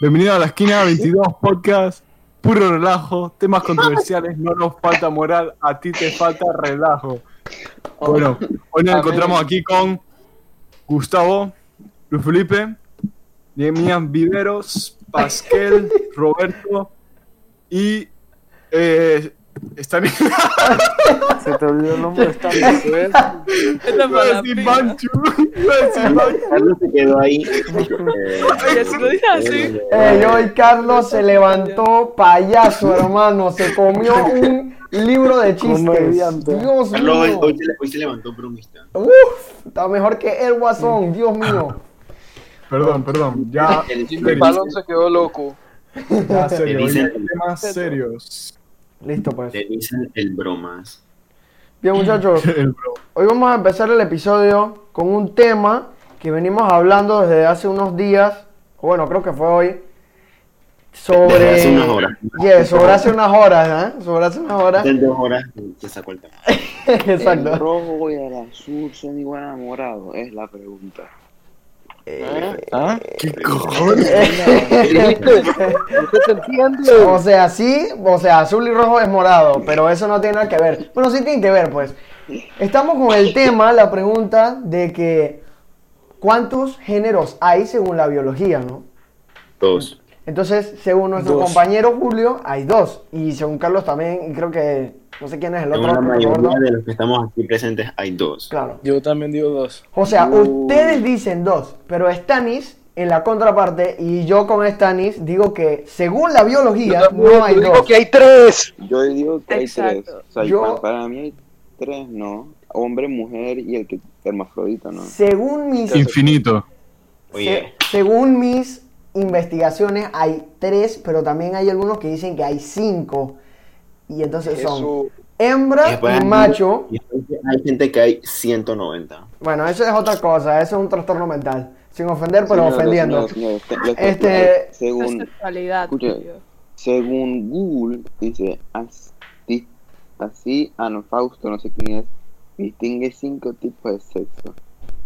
Bienvenido a la esquina 22 podcast, puro relajo, temas controversiales, no nos falta moral, a ti te falta relajo. Bueno, hoy nos encontramos aquí con Gustavo, Luis Felipe, Nehemías Viveros, Pasquel, Roberto y eh, Stanislas. Se te olvidó el nombre de esta ¿ves? Esta Iba a decir Manchu, iba a decir Manchu. Carlos se quedó ahí. Eh, Oye, si lo dices así. Ey, hoy Carlos se levantó payaso, hermano. Se comió un libro de chistes. Dios Carlos hoy, mío. hoy se, hoy se levantó bromista. Uf, está mejor que el guasón, Dios mío. Perdón, perdón, ya, El balón se quedó loco. ya serio, temas serios. Listo, pues. Le dicen el bromas. Bien, muchachos. El bro. Hoy vamos a empezar el episodio con un tema que venimos hablando desde hace unos días. o Bueno, creo que fue hoy. Sobre. Desde hace unas horas. Yeah, sobre hace unas horas, ¿eh? Sobre hace unas horas. En dos horas se sacó el tema. ¿El Exacto. rojo y el azul son igual a morado? Es la pregunta. ¿Ah? ¿Qué cojones? ¿Usted te entiende? O sea, sí, o sea, azul y rojo es morado, pero eso no tiene nada que ver. Bueno, sí tiene que ver, pues. Estamos con el tema, la pregunta de que ¿cuántos géneros hay según la biología, no? Dos. Entonces, según nuestro Dos. compañero Julio, hay dos. Y según Carlos también, y creo que no sé quién es el otro. de los que estamos aquí presentes hay dos. Claro. Yo también digo dos. O sea, Uh. ustedes dicen dos, pero Stanis en la contraparte y yo con Stanis digo que según la biología no hay Yo digo dos. que hay tres. Yo digo que hay tres. O sea, Yo- para, para mí hay tres, ¿no? Hombre, mujer y el que hermafrodita, ¿no? Según mis Infinito. Oye, Se- según mis investigaciones hay tres, pero también hay algunos que dicen que hay cinco. Y entonces son Eso. hembra y macho. hay gente que hay 190. Bueno, eso es otra cosa, eso es un trastorno mental. Sin ofender, pero ofendiendo. este- Este- según, según Google, dice así, así Ana Fausto, no sé quién es, distingue cinco tipos de sexo: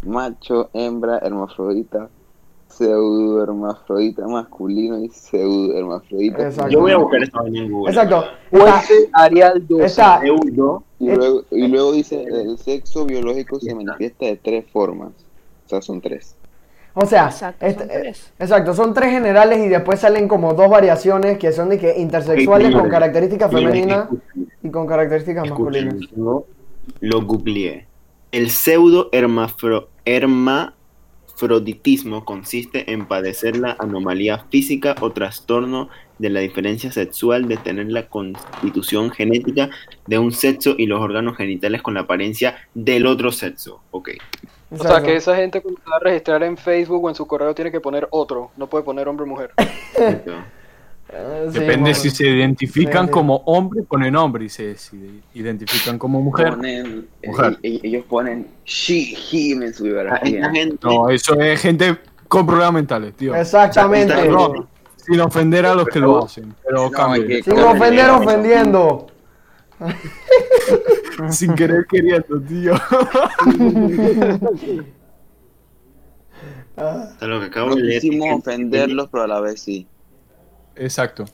macho, hembra, hermafrodita, pseudo hermafrodita masculino y pseudo hermafrodita. Exacto. Yo voy a buscar esta en Google. Exacto. Fuente Arial 12. Está, Euro. Y luego, y luego dice, el sexo biológico se manifiesta de tres formas. O sea, son tres. o sea, Exacto, este- son tres. exacto, son tres generales y después salen como dos variaciones que son de que intersexuales con características femeninas y con características masculinas. yo Lo googleé. El pseudo hermafro, hermafroditismo consiste en padecer la anomalía física o trastorno de la diferencia sexual de tener la constitución genética de un sexo y los órganos genitales con la apariencia del otro sexo. Ok. O sea, que esa gente cuando se va a registrar en Facebook o en su correo tiene que poner otro. No puede poner hombre o mujer. Eh, sí, Depende bueno. si se identifican Sí, sí. como hombre, ponen hombre. Y se, si identifican como mujer, Ponen, Mujer. e- e- ellos ponen she, him en su biografía. no, eso es gente con problemas mentales, tío. Exactamente. No, sin ofender a los que lo hacen, pero No, que- Sin ofender, ofendiendo. sin querer queriendo, tío. hasta lo que acabo No de gente- ofenderlos, pero a la vez sí. Exacto.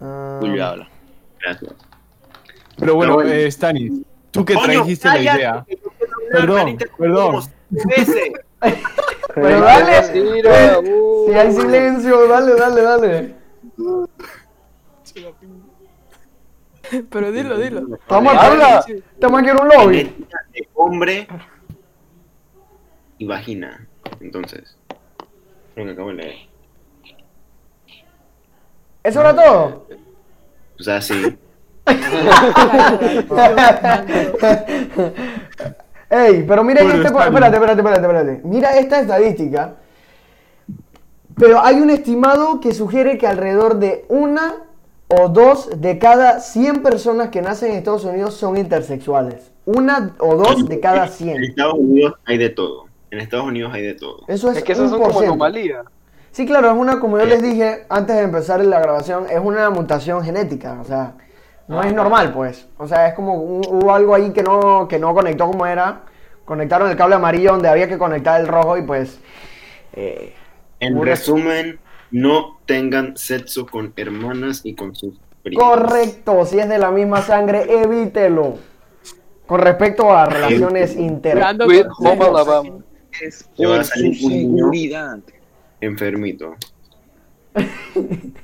Habla. Gracias. Pero bueno, bueno. eh, Stanis, tú que trajiste la idea. Perdón, perdón. Pero dale. Mira, uh. Si hay silencio, dale, dale, dale. Pero dilo, dilo. Estamos Habla. estamos aquí en un lobby. Hombre y vagina. Entonces, lo que acabo de leer. ¿Eso era todo? O sea, sí. Ey, pero miren Bueno, este, espérate, espérate, espérate, espérate. Mira esta estadística. Pero hay un estimado que sugiere que alrededor de una o dos de cada 100 personas que nacen en Estados Unidos son intersexuales. Una o dos de cada En 100. Estados Unidos hay de todo. En Estados Unidos hay de todo. Eso es, Es que esas son como anomalías. Sí, claro, es una, como yo les dije antes de empezar la grabación, es una mutación genética, o sea, no es normal, pues. O sea, es como un- hubo algo ahí que no, que no conectó como era. Conectaron el cable amarillo donde había que conectar el rojo y pues eh, En Una- resumen, no tengan sexo con hermanas y con sus primas. Correcto, si es de la misma sangre, evítelo. Con respecto a relaciones inter... Dando Sweet consejos. Home Alabama. Es Le va a por su salir un niño. seguridad. Enfermito.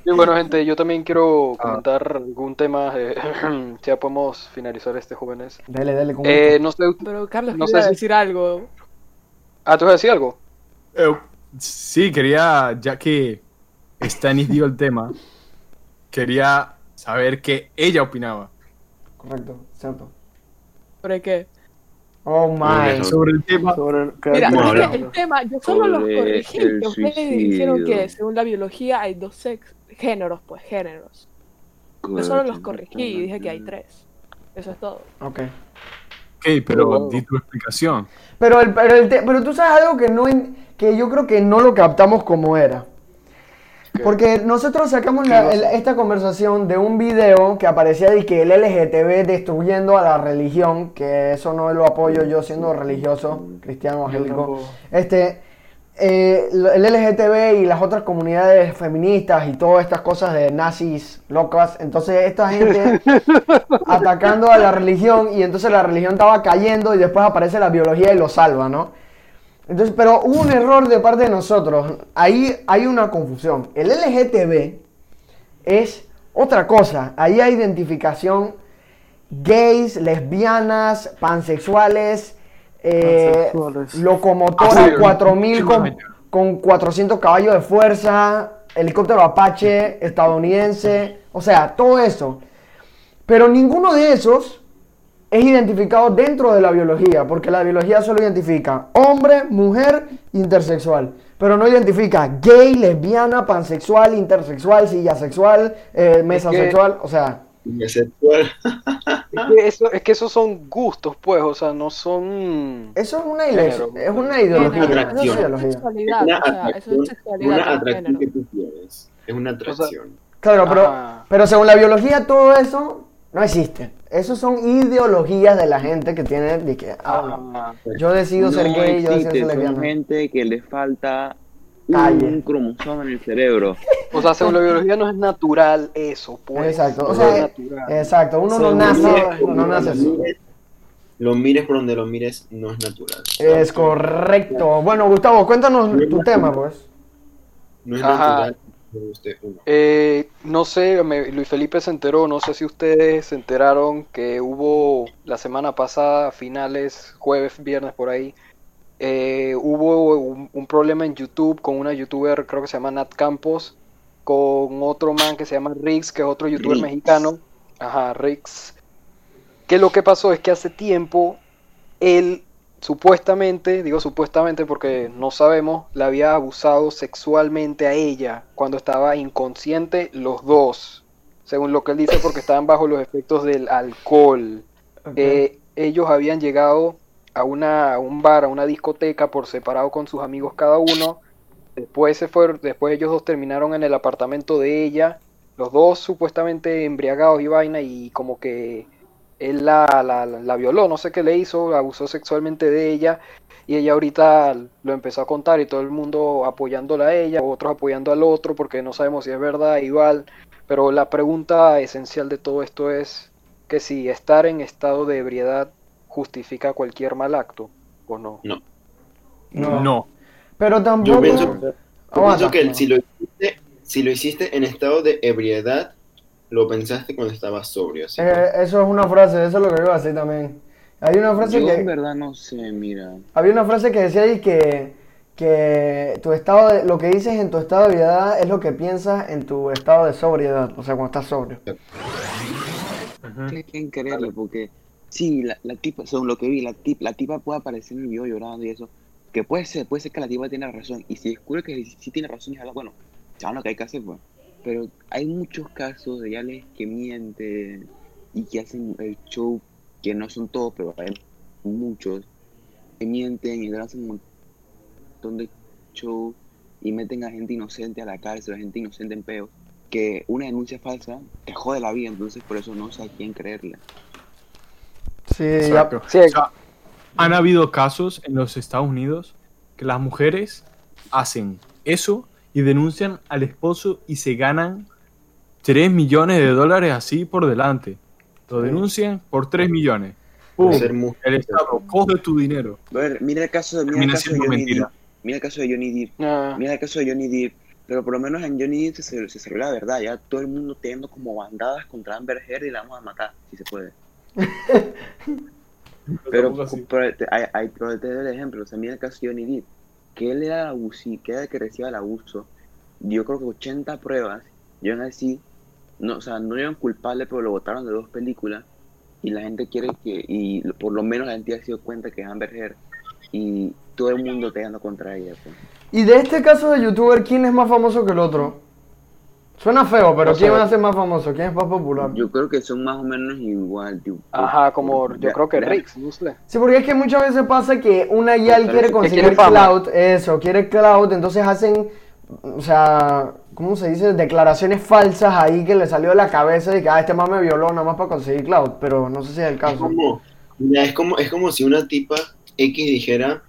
Y bueno, gente, yo también quiero Ah. comentar algún tema. eh, ya podemos finalizar este, jóvenes. Dale, dale, con Eh, no sé. Pero Carlos, No quería sé si- decir algo. Ah, ¿tú vas a decir algo? Eh, sí, quería, ya que Stanis dio el tema, quería saber qué ella opinaba Correcto, cierto. ¿Por qué? Oh my. sobre el tema. Mira, el tema, yo solo los corregí. que ustedes dijeron que según la biología hay dos sex géneros, pues géneros. Yo solo los corregí y dije que hay tres. Eso es todo. Ok. Ok, pero Wow. di tu explicación. Pero, el, pero, el te- pero tú sabes algo que, no en- que yo creo que no lo captamos como era. Porque nosotros sacamos la- el- esta conversación de un video que aparecía de que el LGTB destruyendo a la religión, que eso no lo apoyo yo siendo religioso, cristiano, evangélico. Este, eh, el LGTB y las otras comunidades feministas y todas estas cosas de nazis locas, entonces esta gente atacando a la religión y entonces la religión estaba cayendo y después aparece la biología y lo salva, ¿no? Entonces, pero hubo un error de parte de nosotros. Ahí hay una confusión. El LGTB es otra cosa. Ahí hay identificación gays, lesbianas, pansexuales, eh, Pansexuales. locomotora Ah, sí, 4000 con, sí, con 400 caballos de fuerza, helicóptero Apache estadounidense, o sea, todo eso. Pero ninguno de esos es identificado dentro de la biología, porque la biología solo identifica hombre, mujer, intersexual. Pero no identifica gay, lesbiana, pansexual, intersexual, sillasexual, eh, mesasexual, o sea. Es que, eso, es que esos son gustos, pues, o sea, no son. eso es una, Género. es una ideología. Una eso es atracción. ideología. Sexualidad, una o sea, eso es sexualidad. una es atracción género. que tú quieres. Es una atracción. Claro, pero, Ajá. pero según la biología todo eso no existe. Esos son ideologías de la gente que tiene de que, ah, no, Ah, yo decido ser No gay, yo decido existe, ser son lesbiana. gente que le falta Calle. un cromosoma en el cerebro. o sea, según la biología no es natural eso, pues. Exacto, o No sea, es natural. exacto, uno no Según nace, la- no nace así. Lo mires por donde lo mires, no es natural. Es correcto. Bueno, Gustavo, cuéntanos tu tema, pues. No es Ajá. natural uno. Eh, no sé, me- Luis Felipe se enteró, no sé si ustedes se enteraron que hubo la semana pasada, finales, jueves, viernes por ahí, eh, hubo un, un problema en YouTube con una youtuber, creo que se llama Nat Campos, con otro man que se llama Rix, que es otro youtuber mexicano. Ajá, Rix. Que lo que pasó es que hace tiempo él supuestamente, digo supuestamente porque no sabemos, le había abusado sexualmente a ella cuando estaba inconsciente los dos, según lo que él dice porque estaban bajo los efectos del alcohol. Eh, ellos habían llegado a, una, a un bar, a una discoteca por separado con sus amigos cada uno. Después se fueron, después ellos dos terminaron en el apartamento de ella, los dos supuestamente embriagados y vaina y como que él la, la, la- violó, no sé qué le hizo, abusó sexualmente de ella y ella ahorita lo empezó a contar y todo el mundo apoyándola a ella, otros apoyando al otro porque no sabemos si es verdad igual, pero la pregunta esencial de todo esto es que si estar en estado de ebriedad justifica cualquier mal acto o no. No. No. Pero Yo tampoco. pienso, yo Aguanta. pienso que si lo, hiciste, si lo hiciste en estado de ebriedad, lo pensaste cuando estabas sobrio. así que- Eh, eso es una frase, eso es lo que iba a decir también. Hay una frase Yo en que verdad no sé, mira. había una frase que decía ahí que que tu estado de, lo que dices en tu estado de ebriedad es lo que piensas en tu estado de sobriedad, o sea, cuando estás sobrio. Tienes que creerle porque sí, la, la tipa, según lo que vi, la, tip, la tipa puede aparecer en el video llorando y eso. Que puede ser, puede ser que la tipa tiene razón. Y si descubre que sí tiene razón, ya bueno, saben lo que hay que hacer, pues. Pero hay muchos casos de yales que mienten y que hacen el show, que no son todos, pero hay muchos, que mienten y hacen un montón de show y meten a gente inocente a la cárcel, a gente inocente en peo. Que una denuncia falsa te jode la vida, entonces por eso no sé a quién creerle. Sí, ya- Exacto. Sí, O sea, han habido casos en los Estados Unidos que las mujeres hacen eso y denuncian al esposo y se ganan 3 millones de dólares así por delante. Lo denuncian por 3 millones. ¡Pum! El Estado coge tu dinero. Brother, mira el caso de, mira el caso de Johnny. Depp. Mira el caso de Johnny Depp. Ah, Mira el caso de Johnny Depp. Pero por lo menos en Johnny Depp se, se, cerró la verdad. Ya todo el mundo teniendo como bandadas contra Amber Heard y la vamos a matar, si se puede. Pero, pero pero te doy el ejemplo. O sea, mira el caso de Johnny Depp. Que él era abuso, que era el que recibía el abuso. Dio creo que 80 pruebas. Y aún así, no, o sea, no eran culpables, pero lo votaron de dos películas. Y la gente quiere que, y por lo menos la gente ya se dio cuenta que es Amber. Y todo el mundo te anda contra ella. Pues. Y de este caso de youtuber, ¿quién es más famoso que el otro? Suena feo, pero No ¿quién va a ser más famoso? ¿Quién es más popular? Yo creo que son más o menos igual. tipo, Ajá, como yo creo que Rix, no sé. Sí, porque es que muchas veces pasa que una YAL quiere conseguir quiere cloud, eso, quiere cloud, entonces hacen, o sea, ¿cómo se dice? Declaraciones falsas ahí que le salió de la cabeza de que, ah, este más me violó nada más para conseguir cloud, pero no sé si es el Es caso. como, mira, es como, es como si una tipa X dijera,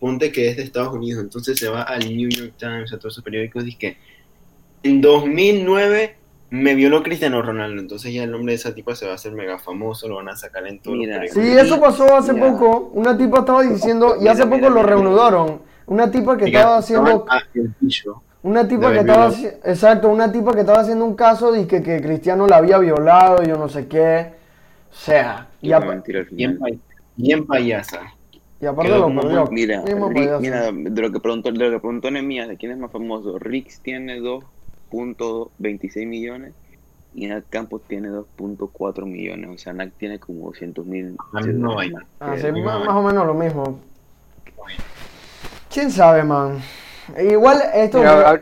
ponte que es de Estados Unidos, entonces se va al New York Times, a todos esos periódicos, dice que en 2009 me violó Cristiano Ronaldo, entonces ya el nombre de esa tipa se va a hacer mega famoso, lo van a sacar en los Sí, eso pasó hace Ya. poco, una tipa estaba diciendo, y hace Mira, poco mira, lo reanudaron, una tipa que estaba haciendo... Una tipa que estaba exacto, una tipa que estaba haciendo un caso de que, que Cristiano la había violado y yo no sé qué. O sea, y, al Bien, bien payasa. y aparte Quedó lo perdió. Mira, Rick- mira, de lo que preguntó, de lo que preguntó Nemías, de quién es más famoso, Rix tiene 2.26 millones y Nat Campos tiene 2.4 millones, o sea, Nat tiene como 200 mil. Misma vaina. Ah, sí, Eh, más, no, más o menos lo mismo. ¿Quién sabe, man? Igual esto... Mira, a-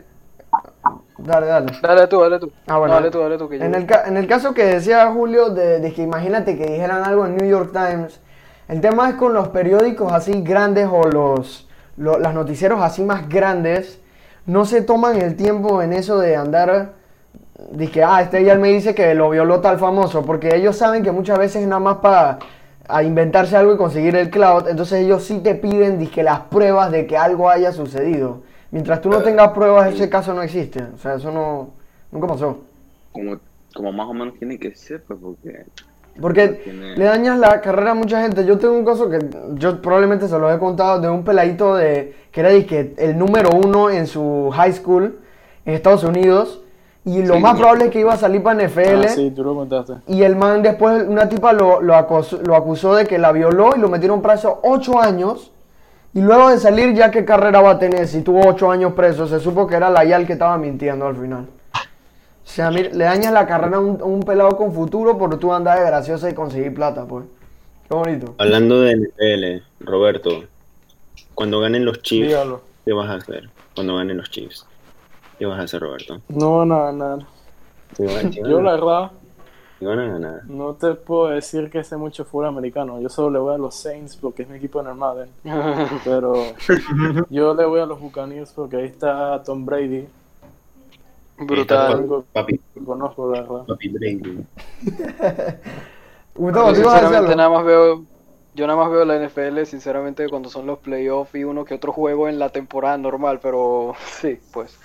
Dale, dale. dale tú, dale tú. Ah, bueno. No, dale tú, dale tú. Que yo- En el, ca- en el caso que decía Julio, de, de que imagínate que dijeran algo en New York Times, el tema es con los periódicos así grandes o los, lo- las noticieros así más grandes, no se toman el tiempo en eso de andar, que, ah, este ya me dice que lo violó tal famoso, porque ellos saben que muchas veces es nada más para a inventarse algo y conseguir el cloud, entonces ellos sí te piden dizque, las pruebas de que algo haya sucedido. Mientras tú no tengas pruebas, ese caso no existe. O sea, eso no, nunca pasó. Como, como más o menos tiene que ser, pues, porque. Porque Tiene- le dañas la carrera a mucha gente. Yo tengo un caso que yo probablemente se lo he contado de un peladito de que era dizque, el número uno en su high school en Estados Unidos. Y lo Sí, más probable es que iba a salir para NFL. Ah, sí, tú lo contaste. Y el man después, una tipa lo, lo, acosó- lo acusó de que la violó y lo metieron preso ocho años. Y luego de salir, ya qué carrera va a tener si tuvo ocho años preso. Se supo que era la Yal que estaba mintiendo al final. O sea, mira, le dañas la carrera a un, a un pelado con futuro por tú andar de graciosa y conseguir plata, pues. Qué bonito. Hablando de NFL, Roberto, cuando ganen los Chiefs, Dígalo. ¿qué vas a hacer? Cuando ganen los Chiefs, ¿qué vas a hacer, Roberto? No van a ganar. ¿Te van, te van Yo la verdad te van a ganar? no te puedo decir que sé mucho fútbol americano. Yo solo le voy a los Saints porque es mi equipo en el Madden. Pero yo le voy a los Buccaneers porque ahí está Tom Brady. Brutal. Papi, Conozco la verdad. papi Brady. Gustavo, Yo ¿te ibas a decir sinceramente nada más veo, yo nada más veo la NFL sinceramente cuando son los playoffs y uno que otro juego en la temporada normal, pero sí, pues.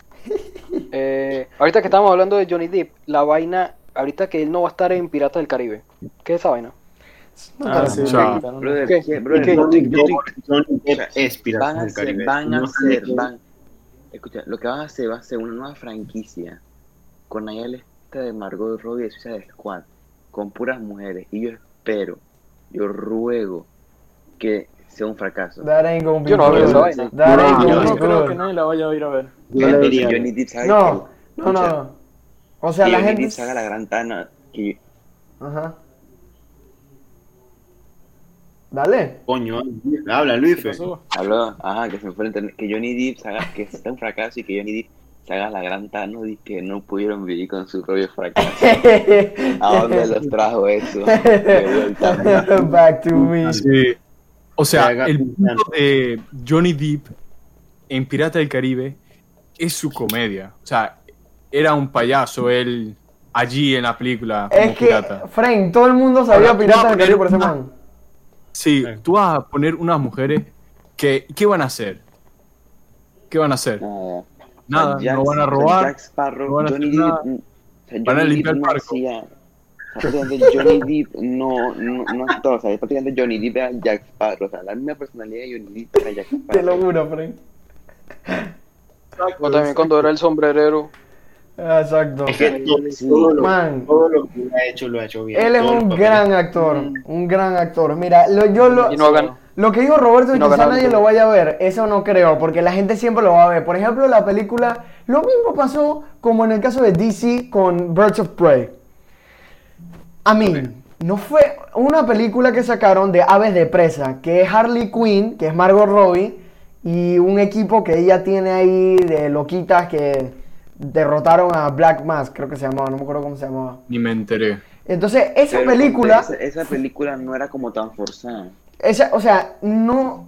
Eh, ahorita que estamos hablando de Johnny Depp, la vaina, ahorita que él no va a estar en Piratas del Caribe, ¿qué es esa vaina? Ah, sí, Johnny Depp es Piratas van a del Caribe. van a qué- van, escucha, lo que van a hacer va a ser una nueva franquicia con Nayel esta de Margot Robbie de Suicide Squad, con puras mujeres, y yo espero, yo ruego que sea un fracaso. That ain't gonna be Yo no veo esa vaina. That ain't Yo gonna no be creo good. que nadie la vaya a ir a ver. Yo le diría- Johnny Depp sabe No, que- no, no, no. O sea, la Johnny gente... Depp haga la gran tana, que Ajá. Dale. Coño, habla Luis. Habló, ajá, que se me fue el internet, que Johnny Depp se haga, que sea un fracaso y que Johnny Depp se haga la gran tano y que no pudieron vivir con su propio fracaso. ¿A dónde los trajo eso? Back to me. Sí. O sea, el un punto de Johnny Depp en Pirata del Caribe es su comedia. O sea, era un payaso él allí en la película como Es que, pirata. Frank, todo el mundo sabía Ahora, Piratas tú vas a del Caribe por ese man. Sí, tú vas a poner unas mujeres que ¿qué van a hacer? ¿Qué van a hacer? Nada. Nada, Jack- no van a robar. Jack Sparrow, no van a hacer nada. Van limpiar el hacía. o sea, prácticamente Johnny Depp no, no, no actúa, o sea, prácticamente Johnny Depp era Jack Sparrow, o sea, la misma personalidad de Johnny Depp era Jack Te lo Sparrow. juro, Frank. O también cuando era el sombrerero. Exacto. Es que todo, Sí. todo lo, Man. todo lo que ha hecho lo ha hecho bien. Él es un gran actor, Mm. un gran actor. Mira, lo, yo lo, no lo que dijo Roberto, Y no quizá nadie lo vaya a ver, eso no creo, porque la gente siempre lo va a ver. Por ejemplo, la película, lo mismo pasó como en el caso de DC con Birds of Prey. A mí, no fue una película que sacaron de aves de presa, que es Harley Quinn, que es Margot Robbie, y un equipo que ella tiene ahí de loquitas que derrotaron a Black Mask, creo que se llamaba, no me acuerdo cómo se llamaba. Ni me enteré. Entonces, esa Pero, película, Esa, esa película no era como tan forzada. esa, o sea, no.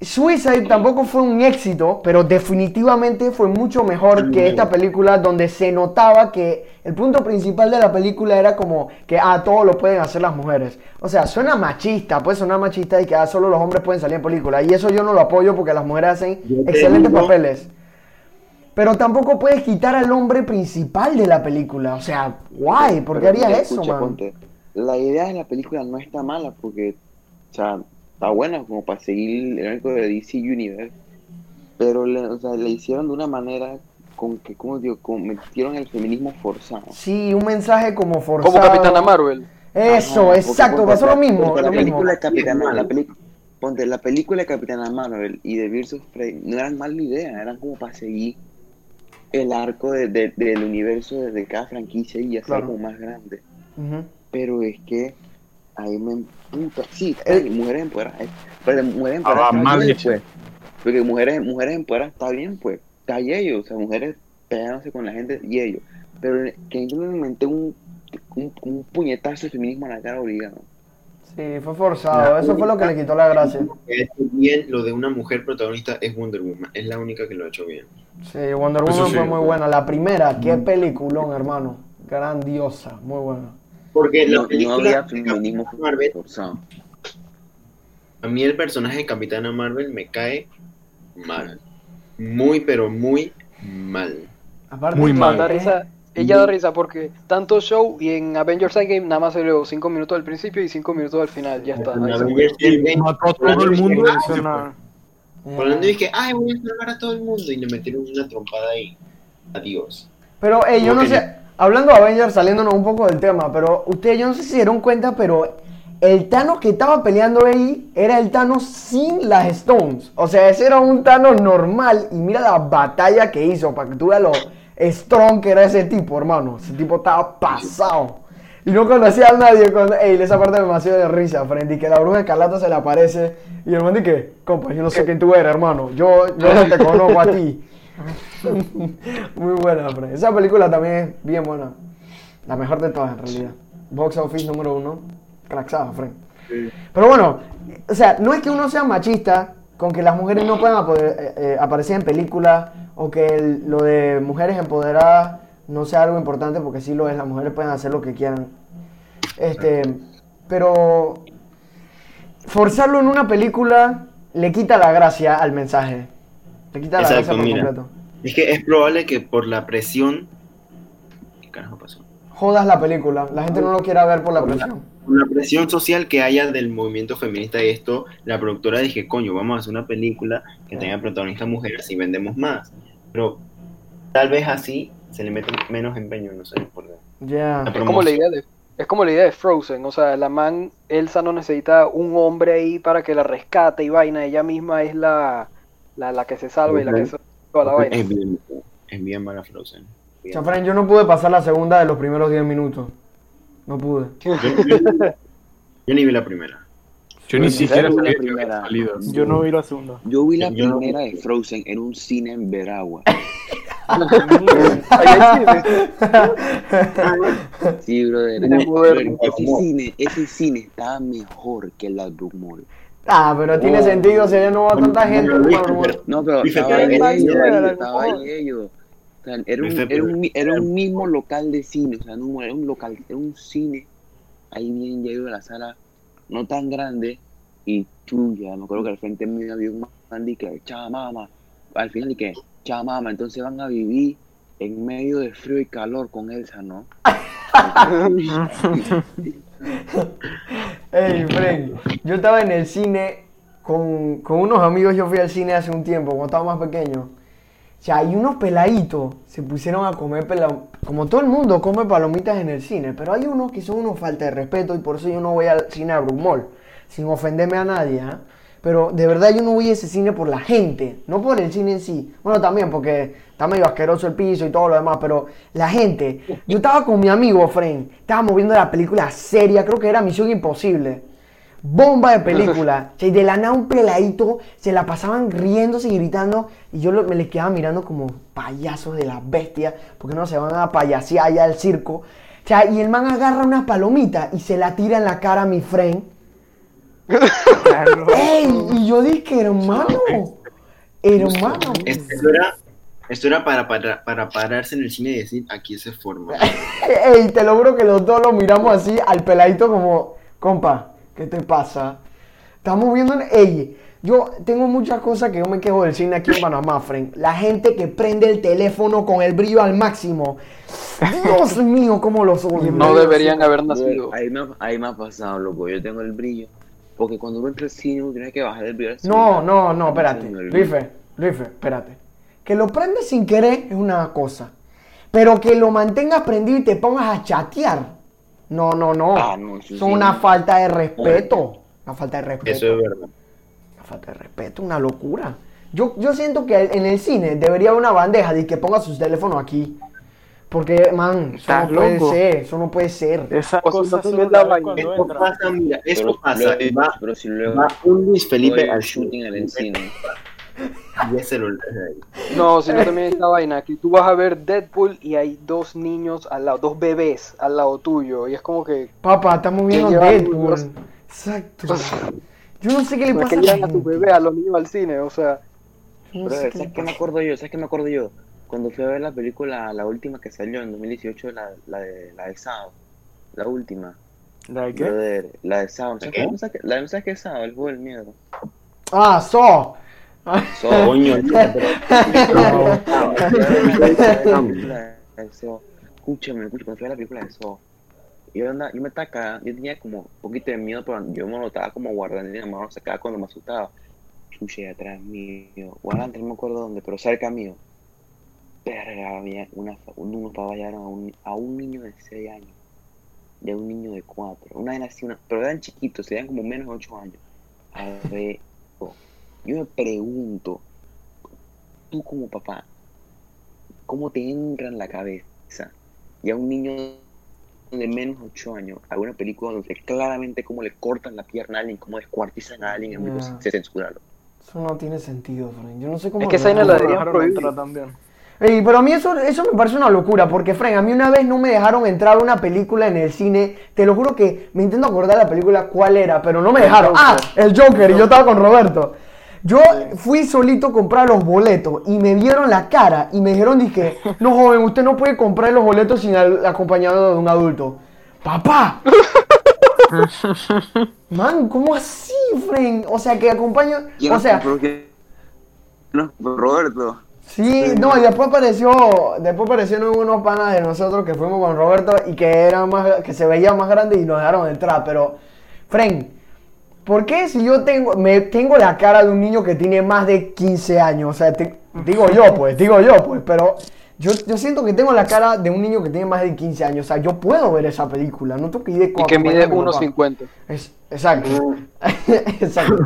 Suicide tampoco fue un éxito, pero definitivamente fue mucho mejor que esta película donde se notaba que el punto principal de la película era como que, ah, todo lo pueden hacer las mujeres. O sea, suena machista, puede sonar machista y que ah, solo los hombres pueden salir en película. Y eso yo no lo apoyo porque las mujeres hacen excelentes digo- papeles. Pero tampoco puedes quitar al hombre principal de la película. O sea, guay, ¿por qué harías eso, escucha, man? ponte, La idea de la película no está mala porque, o sea, está buena como para seguir el arco de DC Universe, pero le, o sea, le hicieron de una manera con que, como digo, como metieron el feminismo forzado. Sí, un mensaje como forzado. Como Capitana Marvel. Eso, Ajá, exacto, pasó lo mismo. lo la mismo. película de Capitana, Mal. la ponte, la película de Capitana Marvel y de Birds of Prey no eran mala idea, eran como para seguir el arco de- de- del universo de, de cada franquicia y hacerlo Claro. como más grande. Pero es que ahí me emputa. Sí, Eh. mujeres empoderadas. eh, Pero mujeres Ah, empoderadas mal bien, hecho. pues. Porque mujeres, mujeres empoderadas está bien, pues. Está y ellos, o sea, mujeres pegándose con la gente y ellos. Pero que simplemente un, un, un puñetazo de feminismo a la cara obligado. Sí, fue forzado. Eso fue lo que le quitó la gracia. Que ha hecho bien lo de una mujer protagonista es Wonder Woman. Es la única que lo ha hecho bien. Sí, Wonder Woman sí. fue muy buena. La primera, qué peliculón, hermano. Grandiosa, muy buena. Porque la No, no había de feminismo Marvel, forzado. a mí el personaje de Capitana Marvel me cae mal. Muy, pero muy mal. Aparte, Muy mal. Da es- risa, ella da risa porque tanto show y en Avengers Endgame nada más se le 5 minutos al principio y 5 minutos al final. Ya está. Mató a todo el mundo. Hablando dije, ay, voy a salvar a todo el mundo. Y le metieron una trompada ahí. Adiós. Pero, ey, yo no sé, hablando de Avengers, saliéndonos un poco del tema, pero ustedes, yo no sé si se dieron cuenta, pero el Thanos que estaba peleando ahí era el Thanos sin las Stones. O sea, ese era un Thanos normal y mira la batalla que hizo, para que tú veas lo strong que era ese tipo, hermano. Ese tipo estaba pasado. Y no conocía a nadie. Cuando, ey, esa parte me hacía de risa, frente y que la bruja escarlata se le aparece. Y el man dice, compa, yo no sé quién tú eres, hermano. Yo, yo no te conozco a ti. Muy buena, Fred. Esa película también es bien buena. La mejor de todas, en realidad. Box Office número uno. Craxada, Fred. Pero bueno, o sea, no es que uno sea machista con que las mujeres no puedan eh, eh, aparecer en películas o que el- lo de mujeres empoderadas no sea algo importante porque sí lo es. Las mujeres pueden hacer lo que quieran. Este, pero forzarlo en una película le quita la gracia al mensaje. Le quita la gracia por mira. completo. Es que es probable que por la presión. ¿Qué carajo pasó? jodas la película. La gente no lo quiere ver por la presión. Por la presión social que haya del movimiento feminista y esto, la productora dije, coño, vamos a hacer una película que tenga protagonistas mujeres y vendemos más. Pero tal vez así se le mete menos empeño, no sé, por Ya. la Es como la idea de es como la idea de Frozen, o sea, la man Elsa no necesita un hombre ahí para que la rescate y vaina, ella misma es la la, la que se salva y la que se toda la vaina. Es bien, es bien mala Frozen. Bien. Chafrán, yo no pude pasar la segunda de los primeros 10 minutos. No pude. Yo, yo- yo ni vi la primera. Yo ni siquiera sabía que la había primera. salido. Yo no vi la segunda. Yo vi la Yo no- primera de Frozen en un cine en Veragua. Sí, brother. Ese cine, ese cine estaba mejor que la Mall. Ah, pero tiene Oh. sentido, si ya no va tanta gente. no, pero estaba ahí ellos, era ahí, la estaba mejor. ahí ellos. O sea, era un, Bife, era un, mi- era un pero- mismo local de cine, o sea, no era un local, era un cine ahí bien lleno de la sala, no tan grande, y tuya, me acuerdo que al frente mío había un man y que echaba mamá, al final y que Ya, mamá, entonces van a vivir en medio de frío y calor con Elsa, ¿no? Ey, Frank, yo estaba en el cine con, con unos amigos, yo fui al cine hace un tiempo, cuando estaba más pequeño. O sea, hay unos peladitos se pusieron a comer pela- como todo el mundo come palomitas en el cine, pero hay unos que son unos falta de respeto y por eso yo no voy al cine a Brumol, sin ofenderme a nadie, ¿ah? Pero de verdad yo no voy a ese cine por la gente, no por el cine en sí. Bueno, también porque está medio asqueroso el piso y todo lo demás, pero la gente. Yo estaba con mi amigo Frank, estábamos viendo la película seria, creo que era Misión Imposible. Bomba de película. O sea, de la nada un peladito se la pasaban riéndose y gritando. Y yo lo- me les quedaba mirando como payasos de las bestias. Porque no se van a payasear allá al circo. O sea, y el man agarra una palomita y se la tira en la cara a mi friend. ¡Ey! Y yo dije, hermano. Hermano. Esto era, esto era para, para, para pararse en el cine y decir, aquí se forma. Ey, te lo juro que los dos lo miramos así al peladito como, compa, ¿qué te pasa? Estamos viendo, en- ey, yo tengo muchas cosas que yo me quejo del cine aquí en Panamá, Frank. La gente que prende el teléfono con el brillo al máximo. Dios mío, cómo los odio. No deberían haber nacido. Ahí me, ahí me ha pasado, loco. Yo tengo el brillo. Porque cuando uno entra al cine, uno tiene que bajar el brillo. al No, celular. no, no, espérate. Rife, Rife, espérate. Que lo prendes sin querer es una cosa. Pero que lo mantengas prendido y te pongas a chatear. No, no, no. Ah, no, eso Son sí. una falta de respeto. Una falta de respeto. Eso es verdad. Falta de respeto, una locura. Yo, yo siento que en el cine debería haber una bandeja de que ponga sus teléfonos aquí. Porque, man, eso Estás no puede loco. ser, eso no puede ser. Esa cosa no solo tienes la la ves vaina. cuando Esto entra. pasa, mira, esto Pero, pasa. luego- Va, pero si luego va un Luis Felipe al shooting en el cine. y ese celular. No, sino también esta vaina, que tú vas a ver Deadpool y hay dos niños al lado, dos bebés al lado tuyo, y es como que... Papá, estamos viendo Deadpool. Exacto. Yo no sé qué le pasa que a la llevan a tu bebé, a los niños al cine, o sea... Yo no Pero, sé qué ¿sabes qué me acuerdo yo? ¿Sabes qué me acuerdo yo? Cuando fui a ver la película, la última que salió en 2018, la, la de la de Sao. La última. ¿La de qué? Brother, la de Sao. ¿Sabes qué? qué? ¿Sabes qué? La de ¿sabes qué es Sao? El juego del miedo. Ah, so. So, Coño, Escúchame, escúchame, cuando fui a la película de So, yo, andaba, yo me cagando, yo tenía como un poquito de miedo, pero yo me lo estaba como guardando en la mano, sacaba cuando me asustaba. Chuche, atrás mío, o adelante, no me acuerdo dónde, pero cerca mío. Verga, había una, unos pavallaron a un, a un niño de 6 años, de un niño de 4, una vez así, una, pero eran chiquitos, serían como menos de 8 años. A ver, yo me pregunto, tú como papá, ¿cómo te entra en la cabeza? Y a un niño de menos de 8 años, a una película donde claramente cómo le cortan la pierna a alguien, cómo descuartizan a alguien, amigo, Ya. se censuraron. Eso no tiene sentido, Frank. Yo no sé cómo. Es que esa hacen. la deberían prohibir. también. Ey, pero a mí eso, eso me parece una locura, porque Frank, a mí una vez no me dejaron entrar a una película en el cine. Te lo juro que me intento acordar la película cuál era, pero no me dejaron. Ah, el Joker, y yo estaba con Roberto. Yo fui solito a comprar los boletos y me vieron la cara y me dijeron, dije, no joven, usted no puede comprar los boletos sin acompañado de un adulto. ¡Papá! Man, ¿cómo así, Frank? O sea, que acompaño... ¿Quién O sea? No, Roberto. Sí, no, y después apareció, después aparecieron unos panas de nosotros que fuimos con Roberto y que eran más, que se veían más grandes y nos dejaron entrar, pero, Frank, ¿por qué si yo tengo, me tengo la cara de un niño que tiene más de 15 años? O sea, te- digo yo, pues, digo yo, pues, pero yo, yo siento que tengo la cara de un niño que tiene más de 15 años, o sea, yo puedo ver esa película, no tengo que ir de Y que mide acompañarme, papá. 1.50. Es- exacto, exacto.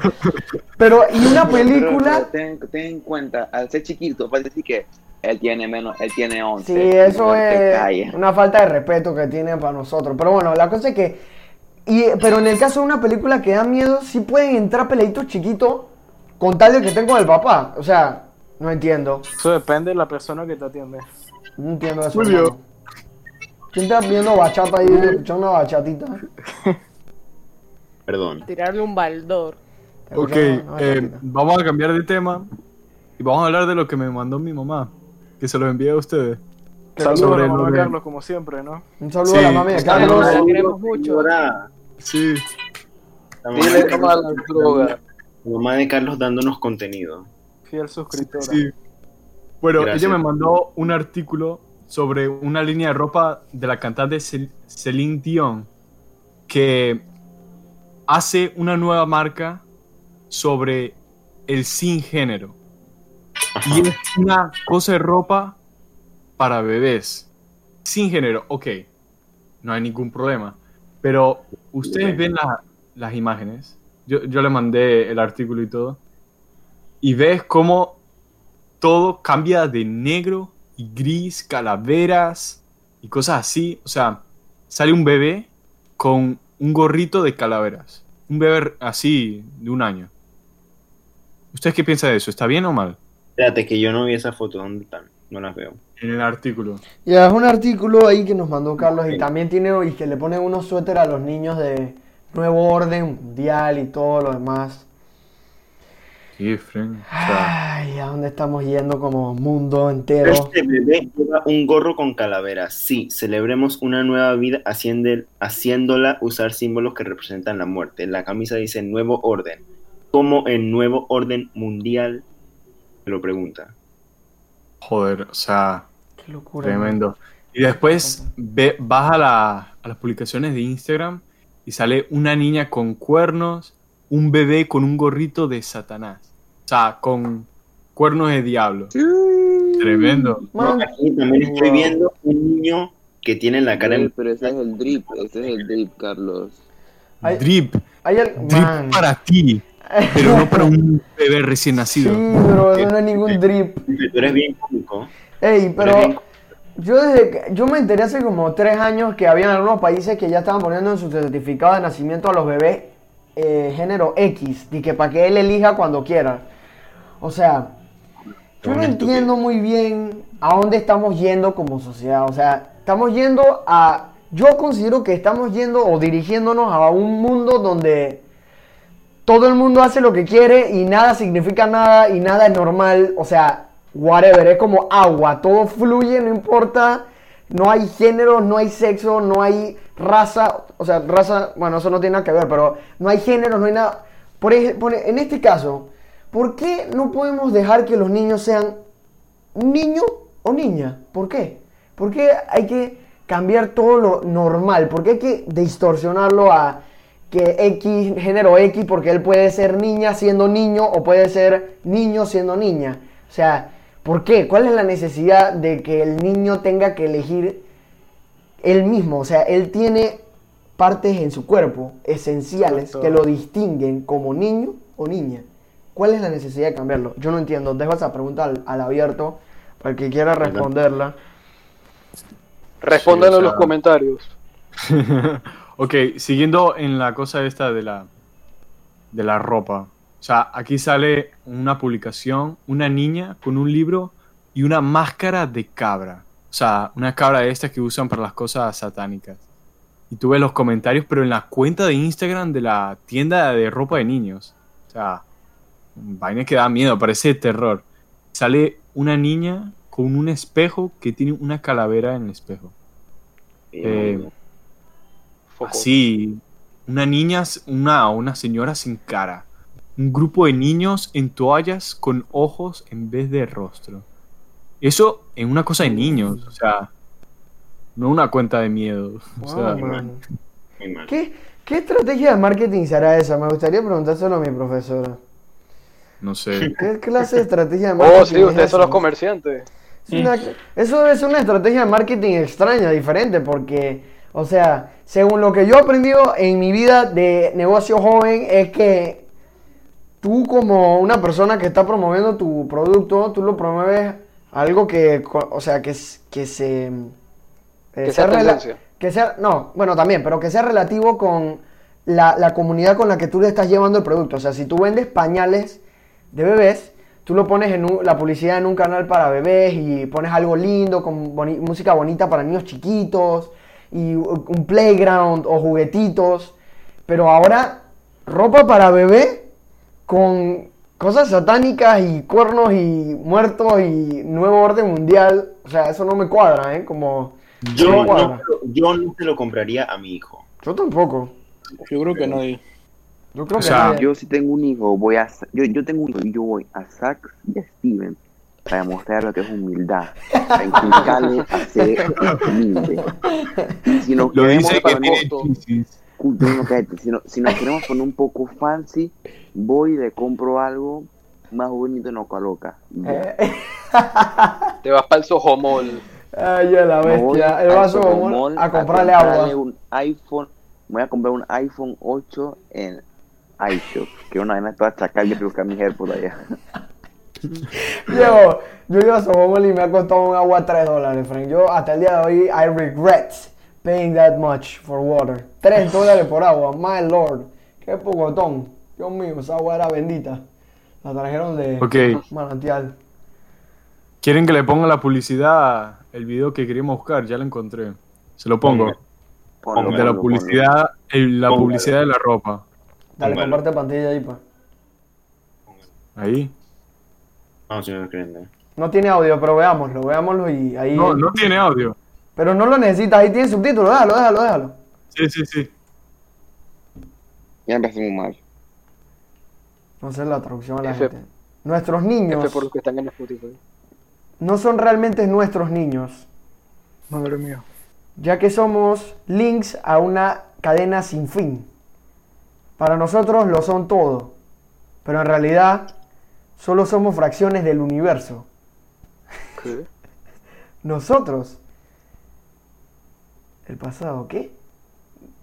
Pero, y una película... Pero ten, ten en cuenta, al ser chiquito, para decir que él tiene menos, él tiene 11. Sí, eso es una falta de respeto que tienen para nosotros. Pero bueno, la cosa es que. Y, pero en el caso de una película que da miedo, sí pueden entrar peladitos chiquitos con tal de que estén con el papá. O sea, no entiendo. Eso depende de la persona que te atiende. No entiendo eso. Julio. ¿Quién está viendo bachata ahí, escuchando una bachatita? Perdón. Tirarle un baldor. Ok, eh, vamos a cambiar de tema y vamos a hablar de lo que me mandó mi mamá, que se lo envié a ustedes. Saludos Sobre a la mamá de Carlos, como siempre, ¿no? Un saludo sí, a la mami de Carlos. La queremos mucho. Sí, la mamá Dile de no a la Carlos- droga. la mamá de Carlos dándonos contenido. Fiel suscriptora. sí. Bueno, Gracias. ella me mandó un artículo sobre una línea de ropa de la cantante Cel- Celine Dion que hace una nueva marca sobre el sin género. Y es una cosa de ropa para bebés. Sin género, ok. No hay ningún problema. Pero ustedes ven la- las imágenes. Yo, yo le mandé el artículo y todo. Y ves cómo todo cambia de negro y gris, calaveras y cosas así. O sea, sale un bebé con un gorrito de calaveras. Un bebé así de un año. ¿Ustedes qué piensan de eso? ¿Está bien o mal? Espérate, que yo no vi esa foto. ¿Dónde están? No las veo. En el artículo. Ya, es un artículo ahí que nos mandó Carlos y también tiene y que le ponen unos suéter a los niños de nuevo orden mundial y todo lo demás. Sí, friend. O sea, Ay, ¿a dónde estamos yendo como mundo entero? Este bebé lleva un gorro con calaveras. Sí, celebremos una nueva vida haciendo- haciéndola usar símbolos que representan la muerte. La camisa dice nuevo orden. ¿Cómo el nuevo orden mundial? Me lo pregunta. Joder, o sea, Qué locura. tremendo. Y después ve, vas a, la- a las publicaciones de Instagram y sale una niña con cuernos, un bebé con un gorrito de Satanás. O sea, con cuernos de diablo. Tremendo. Man, No, aquí también estoy Wow. viendo un niño que tiene la cara en... Pero ese es el drip, ese es el drip, Carlos. Drip. hay Drip man. para ti, pero no para un bebé recién Sí, nacido. pero eso no es ningún drip. Tú eres bien cómico. Ey, Pero pero yo desde que, yo me enteré hace como tres años que habían algunos países que ya estaban poniendo en su certificado de nacimiento a los bebés eh, género X y que para que él elija cuando quiera. O sea, yo no entiendo muy bien a dónde estamos yendo como sociedad. O sea, estamos yendo a... Yo considero que estamos yendo o dirigiéndonos a un mundo donde todo el mundo hace lo que quiere y nada significa nada y nada es normal. O sea, whatever, es como agua, todo fluye, no importa. No hay género, no hay sexo, no hay raza. O sea, raza, bueno, eso no tiene nada que ver, pero no hay género, no hay nada. Por ej- por- en este caso, ¿por qué no podemos dejar que los niños sean niño o niña? ¿Por qué? ¿Por qué hay que cambiar todo lo normal? ¿Por qué hay que distorsionarlo a que X, género X, porque él puede ser niña siendo niño o puede ser niño siendo niña? O sea, ¿por qué? ¿Cuál es la necesidad de que el niño tenga que elegir él mismo? O sea, él tiene partes en su cuerpo esenciales Exacto. que lo distinguen como niño o niña. ¿Cuál es la necesidad de cambiarlo? Yo no entiendo. Dejo esa pregunta al, al abierto para el que quiera responderla. Respóndanlo Sí, o en los comentarios. ok, siguiendo en la cosa esta de la, de la ropa. O sea, aquí sale una publicación, una niña con un libro y una máscara de cabra. O sea, una cabra de estas que usan para las cosas satánicas. Y tú ves los comentarios, pero en la cuenta de Instagram de la tienda de ropa de niños. O sea, vaina que da miedo, parece terror. Sale una niña con un espejo que tiene una calavera en el espejo. Eh, Foco. Así, una niña, una, una señora sin cara. Un grupo de niños en toallas con ojos en vez de rostro. Eso en una cosa de niños, o sea, no una cuenta de miedo. O sea, Wow, mal. ¿Qué, ¿Qué estrategia de marketing será esa? Me gustaría preguntárselo a mi profesora. no sé. ¿Qué clase de estrategia de marketing Oh, sí, es ustedes son los comerciantes. Es una- eso debe ser una estrategia de marketing extraña, diferente, porque, o sea, según lo que yo he aprendido en mi vida de negocio joven, es que tú como una persona que está promoviendo tu producto, tú lo promueves algo que, o sea, que, que se... eh, Que sea que no, bueno, también, pero que sea relativo con la, la comunidad con la que tú le estás llevando el producto. O sea, si tú vendes pañales de bebés, tú lo pones en un- la publicidad en un canal para bebés y pones algo lindo, con boni- música bonita para niños chiquitos, y un playground o juguetitos. Pero ahora, ropa para bebé con cosas satánicas y cuernos y muertos y nuevo orden mundial. O sea, eso no me cuadra, ¿eh? Como... Yo no cuadra. yo no se lo compraría a mi hijo. Yo tampoco. Yo creo que nadie. Yo creo O que sea, nadie. Yo si tengo un hijo, voy a... Yo, yo tengo un hijo y yo voy a Saks y a Steven. Para demostrar lo que es humildad, para inculcarle a ser humilde. Y si nos Lo queremos dice que costo, no. Si, no- si nos queremos poner un poco fancy, voy y le compro algo más bonito en Ocaloca. Y ya. Eh, Te vas para el Sojomol. Ay, ya la Me bestia. El vaso a comprarle agua. comprarle un iPhone. Me voy a comprar un iPhone 8 en iShop. Que una vaina toda chacal que buscar mis AirPods allá. Yo, yo iba a Sobomol y me ha costado un agua 3 dólares, Frank. Yo hasta el día de hoy, I regret paying that much for water. 3 dólares por agua, my lord. Qué pocotón. Dios mío, esa agua era bendita. La trajeron de Ok. manantial. ¿Quieren que le ponga la publicidad el video que queríamos buscar? Ya lo encontré. Se lo pongo. Ponlo, de la publicidad, el- la publicidad de la ropa. Dale, comparte pantalla ahí, pa. Ahí. Vamos, señor Crende. No tiene audio, pero veámoslo, veámoslo y ahí. No, no tiene audio. Pero no lo necesitas, ahí tiene subtítulos, déjalo, déjalo, déjalo. Sí, sí, sí. Ya empezamos mal. No sé la traducción a la F. gente. Nuestros niños F por los que están en Spotify. no son realmente nuestros niños. Madre mía. ya que somos links a una cadena sin fin. Para nosotros lo son todo, pero en realidad solo somos fracciones del universo. ¿Qué? Nosotros, el pasado, ¿qué?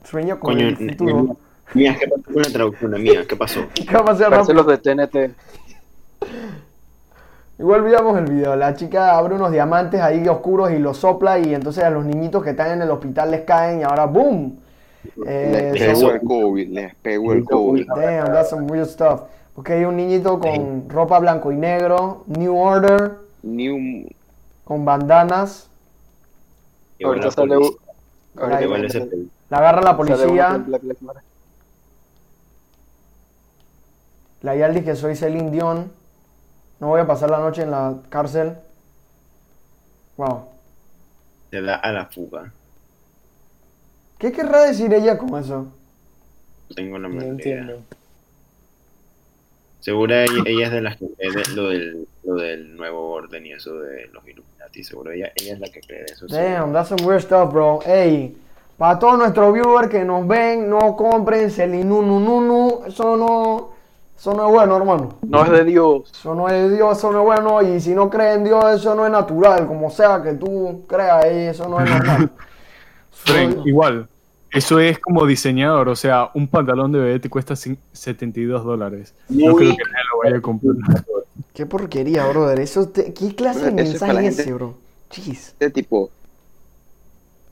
Sueño con Coño, el futuro. mía, ¿qué pasó con la traducción? Mía, ¿qué pasó? ¿Qué va a pasar, Parece Rafa? los de TNT. Igual veamos el video. La chica abre unos diamantes ahí oscuros y los sopla y entonces a los niñitos que están en el hospital les caen y ahora ¡boom! Eh, Les son- pegó el COVID, les pegó el COVID. Damn, that's some weird stuff. Ok, un niñito con ropa blanco y negro, New Order, un... con bandanas, Llegó Ahorita la sale. ahorita el SPI. la agarra la policía, la Yal dice que soy Celine Dion, no voy a pasar la noche en la cárcel. Wow. Se da a la fuga. ¿Qué querrá decir ella con eso? No tengo la No idea. entiendo. Seguro ella, ella es de las que cree de- lo, del, lo del nuevo orden y eso de los Illuminati. Seguro ella, ella es la que cree de eso. Damn, that's some weird stuff, bro. Ey, para todos nuestros viewers que nos ven, no compren Celine Nunu Nunu, eso no, eso no es bueno, hermano. No es de Dios. Eso no es Dios, eso no es bueno. Y si no crees en Dios, eso no es natural. Como sea que tú creas, eso no es normal. Frank, Soy- igual. Eso es como diseñador. O sea, un pantalón de bebé te cuesta cin- 72 dólares. No creo que nadie lo vaya a comprar. Qué porquería, brother. Eso te- ¿Qué clase de mensaje es gente- ese, bro? Jeez. Este tipo...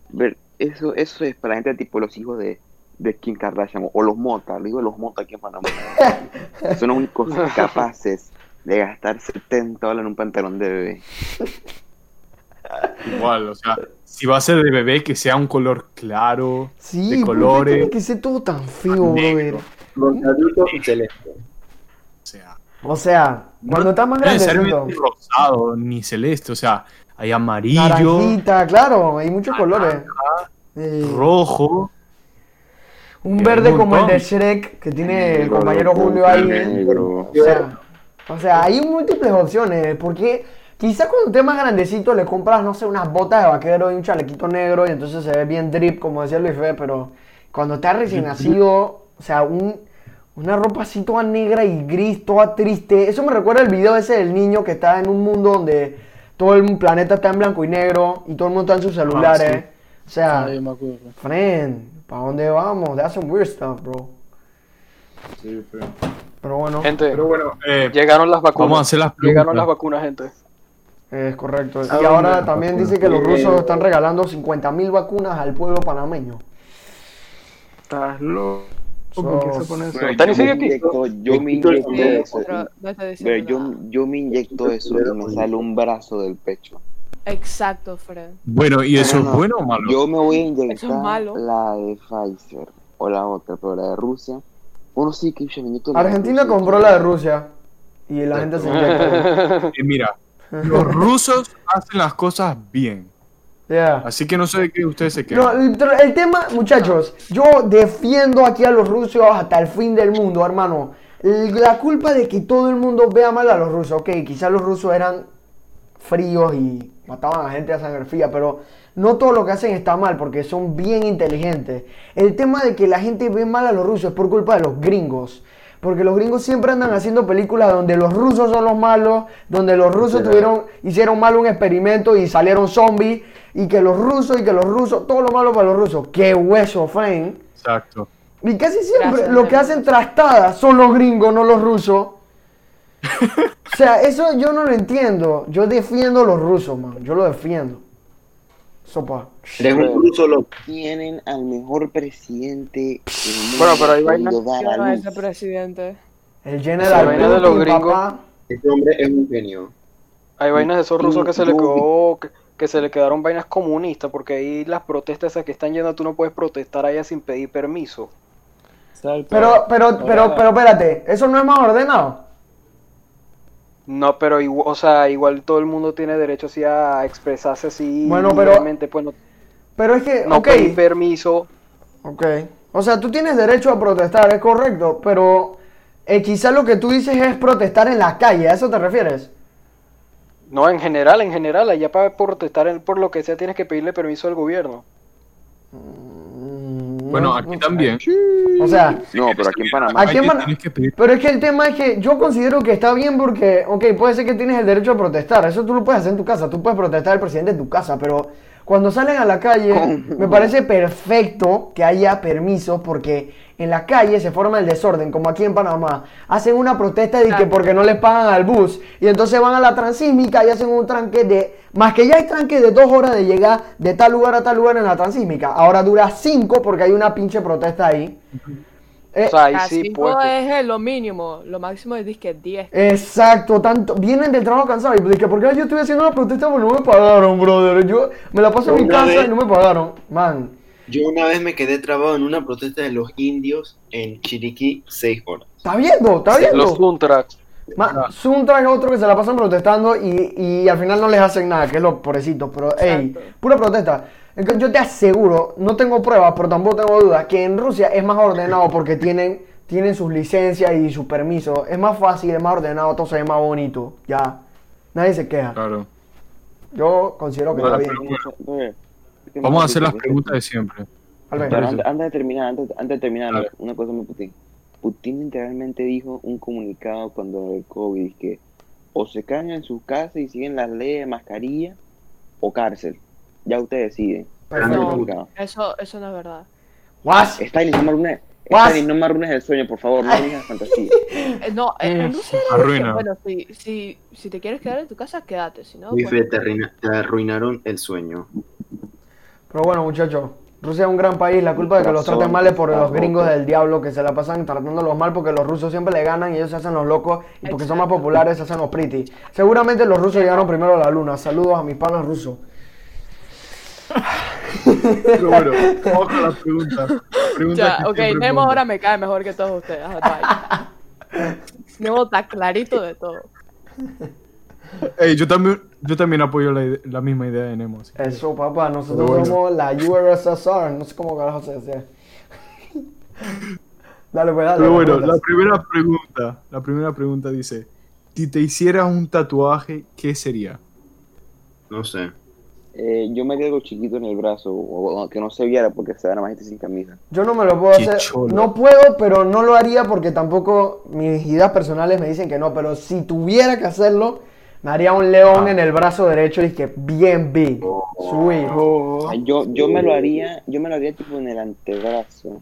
Ver, eso, eso es para la gente tipo los hijos de, de Kim Kardashian o, o los Mota, lo digo los Mota aquí en Panamá. Son los únicos capaces de gastar 70 dólares en un pantalón de bebé. Igual, o sea, si va a ser de bebé, que sea un color claro, Sí, de ¿por qué colores. tiene que ser todo tan feo, Negro. brother? Rosadito y celeste. O sea, O sea, cuando está más no necesariamente grandecito. rosado ni celeste. O sea, hay amarillo, Naranjita, claro, hay muchos colores. Rojo. un verde un como el de. Shrek que tiene el compañero Julio ahí. negro. O sea, o sea, hay múltiples opciones. Porque quizás cuando estés más grandecito le compras, no sé, unas botas de vaquero y un chalequito negro y entonces se ve bien drip, como decía Luis Fe, pero cuando estás recién nacido, o sea, un, una ropa así toda negra y gris, toda triste. Eso me recuerda el video ese del niño que está en un mundo donde todo el planeta está en blanco y negro y todo el mundo está en sus celulares. O sea, Ay, me acuerdo. friend, ¿para dónde vamos? That's some weird stuff, bro. Sí, pero- Pero bueno, Gente, Pero bueno, eh, llegaron las vacunas. vamos a hacer las Llegaron las vacunas, gente. Es correcto. ¿A Y ahora dónde? también dice que los rusos están regalando 50.000 vacunas al pueblo panameño. Estás loco. So- ¿Por qué se pone eso? Yo me inyecto, yo me inyecto eso. Pero yo, me inyecto eso y me sale un brazo del pecho. Exacto, Fred. bueno, ¿y eso No, es no. bueno o malo? Yo me voy a inyectar es malo. la de Pfizer o la otra, pero la de Rusia. Uno sí que yo me inyecto la de Argentina Rusia. compró la de Rusia y la gente se inyecta. Eh, mira, los rusos hacen las cosas bien. Yeah. Así que no sé de qué ustedes se No, quedan. el, el tema, muchachos, yo defiendo aquí a los rusos hasta el fin del mundo, hermano. La culpa de que todo el mundo vea mal a los rusos, ok, quizás los rusos eran fríos y mataban a gente a sangre fría, pero no todo lo que hacen está mal porque son bien inteligentes. El tema de que la gente ve mal a los rusos es por culpa de los gringos. Porque los gringos siempre andan haciendo películas donde los rusos son los malos, donde los rusos tuvieron, hicieron mal un experimento y salieron zombies, y que los rusos y que los rusos, todo lo malo para los rusos. ¡Qué hueso, Frank! Exacto. Y casi siempre Gracias, lo que hacen trastadas son los gringos, no los rusos. o sea, eso yo no lo entiendo. Yo defiendo a los rusos, man. Yo lo defiendo. Sopa. Eres un ruso loco. Tienen al mejor presidente del mundo. Bueno, pero no luz. ese presidente. El general vaina de los gringos. papá. Este hombre es un genio. Hay vainas de esos rusos que se le quedó, que, que se le quedaron vainas comunistas, porque ahí las protestas esas que están yendo, tú no puedes protestar allá sin pedir permiso. Pero, pero, pero, Ahora- pero espérate, ¿eso no es más ordenado? No, pero igual, o sea, igual todo el mundo tiene derecho así a expresarse así Bueno, pero- pues no, Pero es que, no ok, pedir permiso. ok. O sea, tú tienes derecho a protestar, es correcto, pero eh, quizás lo que tú dices es protestar en la calle, ¿a eso te refieres? No, en general, en general, allá para protestar en- por lo que sea tienes que pedirle permiso al gobierno. Mm, Bueno, no- aquí no- también. O sea, No, pero aquí en Panamá. Aquí en Aquí Pan- tienes que pedir. Pero es que el tema es que yo considero que está bien porque, ok, puede ser que tienes el derecho a protestar, eso tú lo puedes hacer en tu casa, tú puedes protestar al presidente en tu casa, pero cuando salen a la calle, me parece perfecto que haya permiso porque en la calle se forma el desorden, como aquí en Panamá. Hacen una protesta de que porque no les pagan al bus y entonces van a la transísmica y hacen un tranque de, más que ya hay tranque de dos horas de llegar de tal lugar a tal lugar en la transísmica, ahora dura cinco porque hay una pinche protesta ahí. Eh, O sea, ahí Así sí, no pues. es eh, lo mínimo. Lo máximo es disque 10. Exacto, tanto. Vienen del trabajo cansados. Y dije, ¿por qué yo estoy haciendo una protesta? Porque no me pagaron, brother. Yo me la paso en mi casa vez- y no me pagaron. Man. Yo una vez me quedé trabado en una protesta de los indios en Chiriquí seis horas. ¿Está viendo? ¿Está Los viendo? Suntracks. Man, Suntrack es otro que se la pasan protestando y, y al final no les hacen nada, que es los pobrecitos. Pero, hey, Exacto. pura protesta. Yo te aseguro, no tengo pruebas, pero tampoco tengo dudas, que en Rusia es más ordenado porque tienen, tienen sus licencias y sus permisos. Es más fácil, es más ordenado, todo se ve más bonito. Ya. Nadie se queja. Claro. Yo considero que Bueno, está bien. Vamos a hacer las preguntas de siempre. Antes, de terminar, antes, antes de terminar, una cosa muy Putin. Putin literalmente dijo un comunicado cuando el COVID que o se quedan en sus casas y siguen las leyes de mascarilla o cárcel. Ya No. comunicado. Eso, eso no es verdad. What? No me arruines? Stalin, no me arruines el sueño, por favor, no me digas fantasía. Eh, no, Arruina. disque, bueno, si, si, si te quieres quedar en tu casa, quédate. Si no, pues, te, arruina- te arruinaron el sueño. Pero bueno, muchachos, Rusia es un gran país. La culpa de que los traten mal es por los gringos del diablo que se la pasan tratándolos mal porque los rusos siempre le ganan y ellos se hacen los locos y porque son más populares se hacen los pretty. Seguramente los rusos llegaron primero a la luna. Saludos a mis panas rusos. Pero bueno, vamos con las preguntas. Preguntas ya, que ok, Nemo pongo. ahora me cae mejor que todos ustedes. Nemo está clarito de todo. Ey, yo también, yo también apoyo la, la misma idea de Nemo. Eso, papá, nosotros bueno. somos la URSSR. No sé cómo carajo se dice. dale, pues, dale. Pero bueno, la primera pregunta, la primera pregunta dice, si te hicieras un tatuaje, ¿qué sería? No sé. Eh, yo me haría algo chiquito en el brazo, o, o que no se viera porque se ve nada más gente sin camisa. Yo no me lo puedo Qué hacer. cholo. No puedo, pero no lo haría porque tampoco mis ideas personales me dicen que no. Pero si tuviera que hacerlo, me haría un león Ah. en el brazo derecho y que bien big. Sweet. Oh. Yo, yo me lo haría, yo me lo haría tipo en el antebrazo.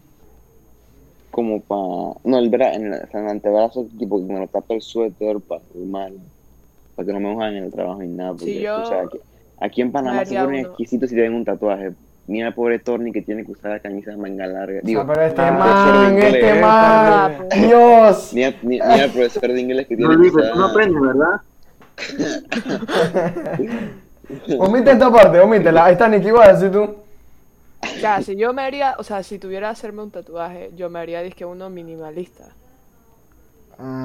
Como para, no, el bra, en, el, en antebrazo, tipo que me lo tapa el suéter para mal, para que no me mojan en el trabajo ni nada. Porque, Sí, yo o sea, aquí, aquí en Panamá se ponen exquisitos si tienen un tatuaje. Mira el pobre Torni que tiene que usar la camisa de manga larga. O Digo, sea, pero este man, profesor de este inglés. man. Dios. Mira, mira- mira el profesor de inglés que No, tiene que Luis, tú usar. no aprendes, ¿verdad? Omite esta parte, omítela. Ahí está, Nicky, ¿qué ibas a decir tú? Ya, si yo me haría, o sea, si tuviera que hacerme un tatuaje, yo me haría disque uno minimalista.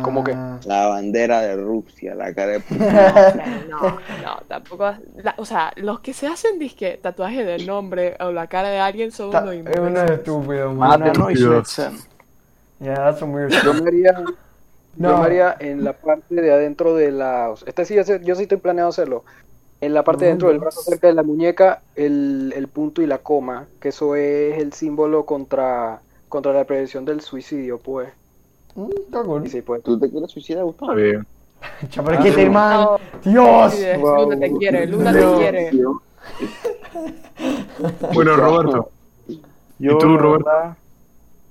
¿Cómo qué? Ah, La bandera de Rusia, la cara de No, no, tampoco. la- o sea, los que se hacen disque tatuaje del nombre o la cara de alguien son ta- unos Es uno estúpido, Ah, man. Yeah, that's some weird Yo me haría, Yo me haría en la parte de adentro de la... Este sí, ese- yo sí estoy planeado hacerlo. En la parte de dentro del brazo, cerca de la muñeca, el, el punto y la coma, que eso es el símbolo contra, contra la prevención del suicidio, pues. Mm, sí, pues. ¿Tú te quieres suicidar, Gustavo? Está bien. Que este man, Dios. Wow. Luna te quiere, Luna te Dios. quiere. Bueno, Roberto. Yo, ¿Y tú, la Roberto? verdad,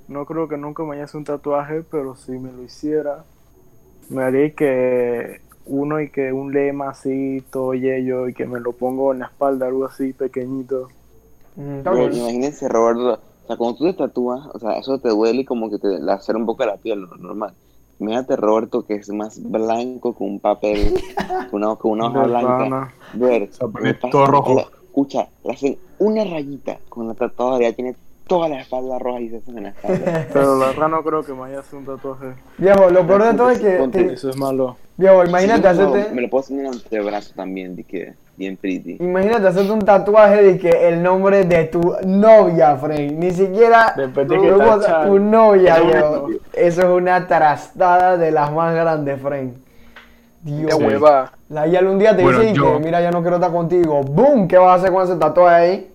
no creo que nunca me hace un tatuaje, pero si me lo hiciera, me haría que uno y que un lema así, todo yello, y que me lo pongo en la espalda, algo así pequeñito. Mm, cool. imagínense, Roberto, sea, cuando tú te tatúas, o sea, eso te duele y como que te lacera un poco la piel, lo normal. Imagínate Roberto que es más blanco que un papel, con una, con una hoja blanca. Ver, todo rojo. escucha, le hacen una rayita con la tatuadora, ya tiene toda la espalda roja y se hacen en la espalda. Pero la verdad no creo que me haya hecho un tatuaje. Viejo, lo peor de todo es que. Ponte te- Eso es malo. Viejo, imagínate Sí, no, hacerte. Me lo puedo hacer en el antebrazo también, de que bien pretty. Imagínate hacerte un tatuaje de que el nombre de tu novia, Frank. Ni siquiera tu, de que tachan. tu novia, No, viejo. no. Eso es una trastada de las más grandes, Frank. Dios. Hueva. La Yal un día te Bueno, dice yo- que mira, ya no quiero estar contigo. ¡Boom! ¿Qué vas a hacer con ese tatuaje ahí?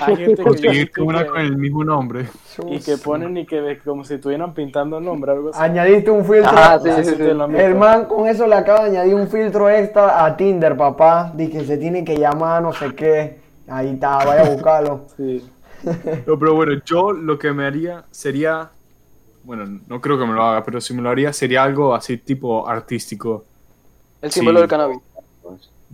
Hay gente que, una que- con el mismo nombre. y que ponen y que ves como si estuvieran pintando el nombre, algo así. Añadiste un filtro. Ah, sí, sí, sí. con eso le acaba de añadir un filtro extra a Tinder, papá. Dice que se tiene que llamar no sé qué. Ahí está, vaya a buscarlo. Sí. No, pero bueno, yo lo que me haría sería. Bueno, no creo que me lo haga, pero si me lo haría sería algo así tipo artístico. El símbolo Sí. del cannabis.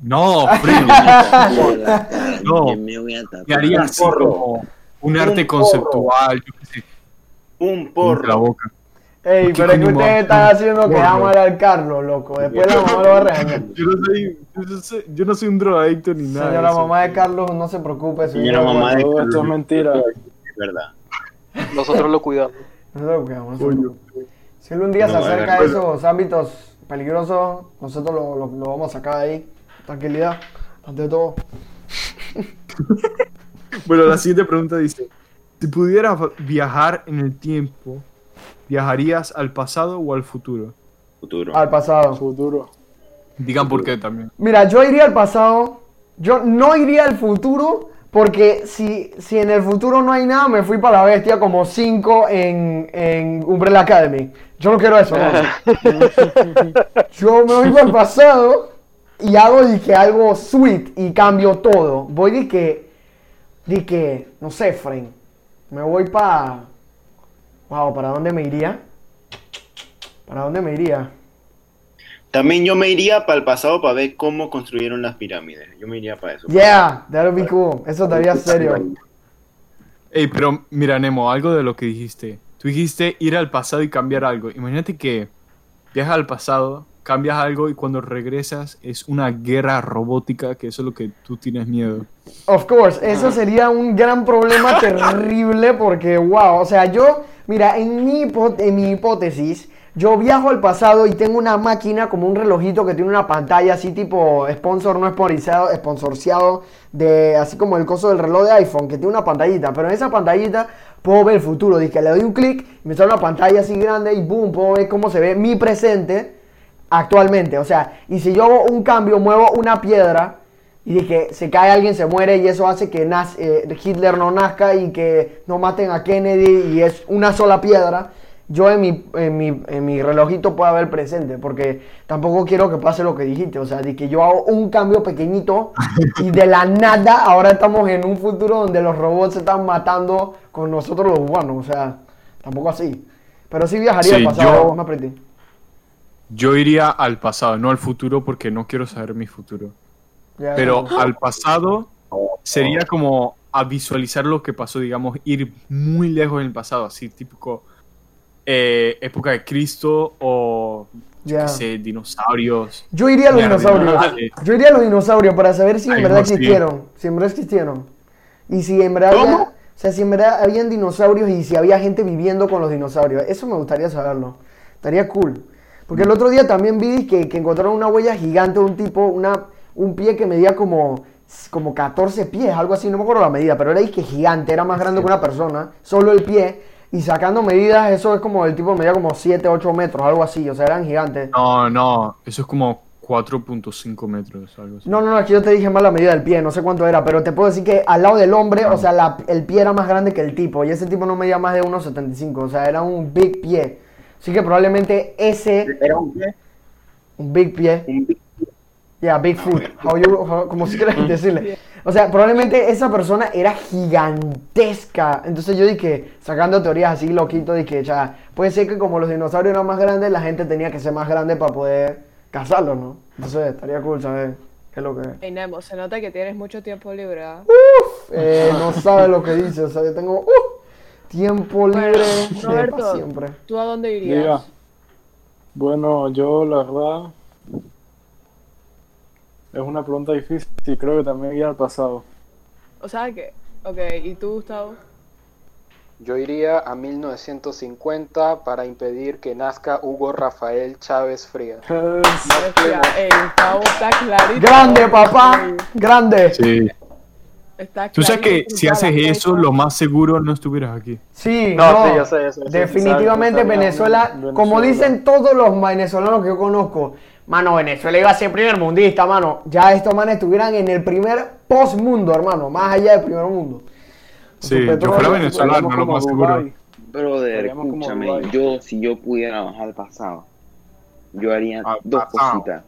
No, Freddy, No. Me voy a tatuar. me haría así como un arte porro. conceptual, yo qué sé, Un en la porro. boca. Ey, ¿Qué pero es que ustedes están haciendo que Porro. ama al Carlos, loco. Después la mamá lo va a regañar. Yo no soy, yo no soy, yo no soy un drogadicto ni nada. Señora mamá de Carlos, no se preocupe. Señora mamá de- Todo esto es mentira. Es verdad. Nosotros lo cuidamos. Nosotros lo cuidamos, no se Coño. preocupe. Si él un día se acerca a bueno. esos ámbitos peligrosos, nosotros lo, lo- lo vamos a sacar de ahí. Tranquilidad, ante todo. Bueno, la siguiente pregunta dice: Si pudieras viajar en el tiempo, ¿viajarías al pasado o al futuro? Futuro. Al pasado. Futuro. Digan por qué también. Mira, yo iría al pasado. Yo no iría al futuro. Porque si, si en el futuro no hay nada, me fui para la bestia como 5 en, en Umbrella Academy. Yo no quiero eso. no. yo me voy para el pasado y hago de que algo sweet y cambio todo. Voy de que, de que, no sé, Fren. Me voy para... Wow, ¿para dónde me iría? ¿Para dónde me iría? También yo me iría para el pasado para ver cómo construyeron las pirámides. Yo me iría para eso. Yeah, that would be cool. Eso estaría serio. Ey, pero mira, Nemo, algo de lo que dijiste. Tú dijiste ir al pasado y cambiar algo. Imagínate que viajas al pasado, cambias algo y cuando regresas es una guerra robótica, que eso es lo que tú tienes miedo. Of course, eso sería un gran problema terrible porque, wow, o sea, yo, mira, en mi, en mi hipótesis, yo viajo al pasado y tengo una máquina como un relojito que tiene una pantalla así tipo sponsor no sponsorizado, sponsorciado de así como el coso del reloj de iPhone que tiene una pantallita, pero en esa pantallita puedo ver el futuro, dice que le doy un clic y me sale una pantalla así grande y boom, puedo ver cómo se ve mi presente actualmente, o sea, y si yo hago un cambio, muevo una piedra y de que se cae alguien, se muere y eso hace que naz- eh, Hitler no nazca y que no maten a Kennedy y es una sola piedra. Yo en mi, en mi, en mi relojito puedo ver el presente porque tampoco quiero que pase lo que dijiste. O sea, de que yo hago un cambio pequeñito y de la nada ahora estamos en un futuro donde los robots se están matando con nosotros los humanos. O sea, tampoco así. Pero sí viajaría Sí, al pasado, yo- más pretty. Yo iría al pasado, no al futuro, porque no quiero saber mi futuro. Pero al pasado sería como a visualizar lo que pasó, digamos, ir muy lejos en el pasado, así típico eh, época de Cristo o, qué sé, dinosaurios. Yo iría a los dinosaurios. Yo iría a los dinosaurios para saber si en verdad existieron. Si en verdad existieron. Y si en verdad había, o sea, si en verdad habían dinosaurios y si había gente viviendo con los dinosaurios. Eso me gustaría saberlo. Estaría cool. Porque el otro día también vi que, que encontraron una huella gigante de un tipo, una, un pie que medía como, como 14 pies, algo así, no me acuerdo la medida, pero era que gigante, era más grande que una persona, solo el pie. y sacando medidas, eso es como el tipo medía como 7, 8 metros, algo así, o sea, eran gigantes. No, no, eso es como 4.5 metros, algo así. No, no, no, que yo te dije mal la medida del pie, no sé cuánto era, pero te puedo decir que al lado del hombre, o sea, la- el pie era más grande que el tipo, y ese tipo no medía más de 1,75, o sea, era un big pie. Así que probablemente ese, Era un qué? un big pie, Un big- yeah, Bigfoot, how you- how- como si quieras decirle. O sea, probablemente esa persona era gigantesca. Entonces yo dije, sacando teorías así loquito, dije, ya, puede ser que como los dinosaurios eran más grandes, la gente tenía que ser más grande para poder cazarlos, ¿no? Entonces estaría cool saber qué es lo que... Nemo, se nota que tienes mucho tiempo libre, ¿ah? Eh, no sabe lo que dice, o sea, yo tengo uh, tiempo libre Roberto. pa' siempre. ¿Tú a dónde irías? Bueno, yo la verdad es una pregunta difícil y creo que también iría al pasado. O sea que, ok, ¿y tú, Gustavo? Yo iría a 1950 para impedir que nazca Hugo Rafael Chávez Frías. Gustavo está clarito. Grande, papá, grande. Sí. Está Tú sabes que si haces eso, lo más seguro no estuvieras aquí. Sí, No, no, sí, yo sé, yo sé, yo definitivamente Venezuela, Venezuela. como dicen todos los venezolanos que yo conozco, mano, Venezuela iba a ser primer mundista, mano. Ya estos manes estuvieran en el primer postmundo, hermano, más allá del primer mundo. Sí, yo fuera venezolano, lo más seguro. Brother, escúchame, yo si yo pudiera bajar al pasado, yo haría Al dos pasado. cositas.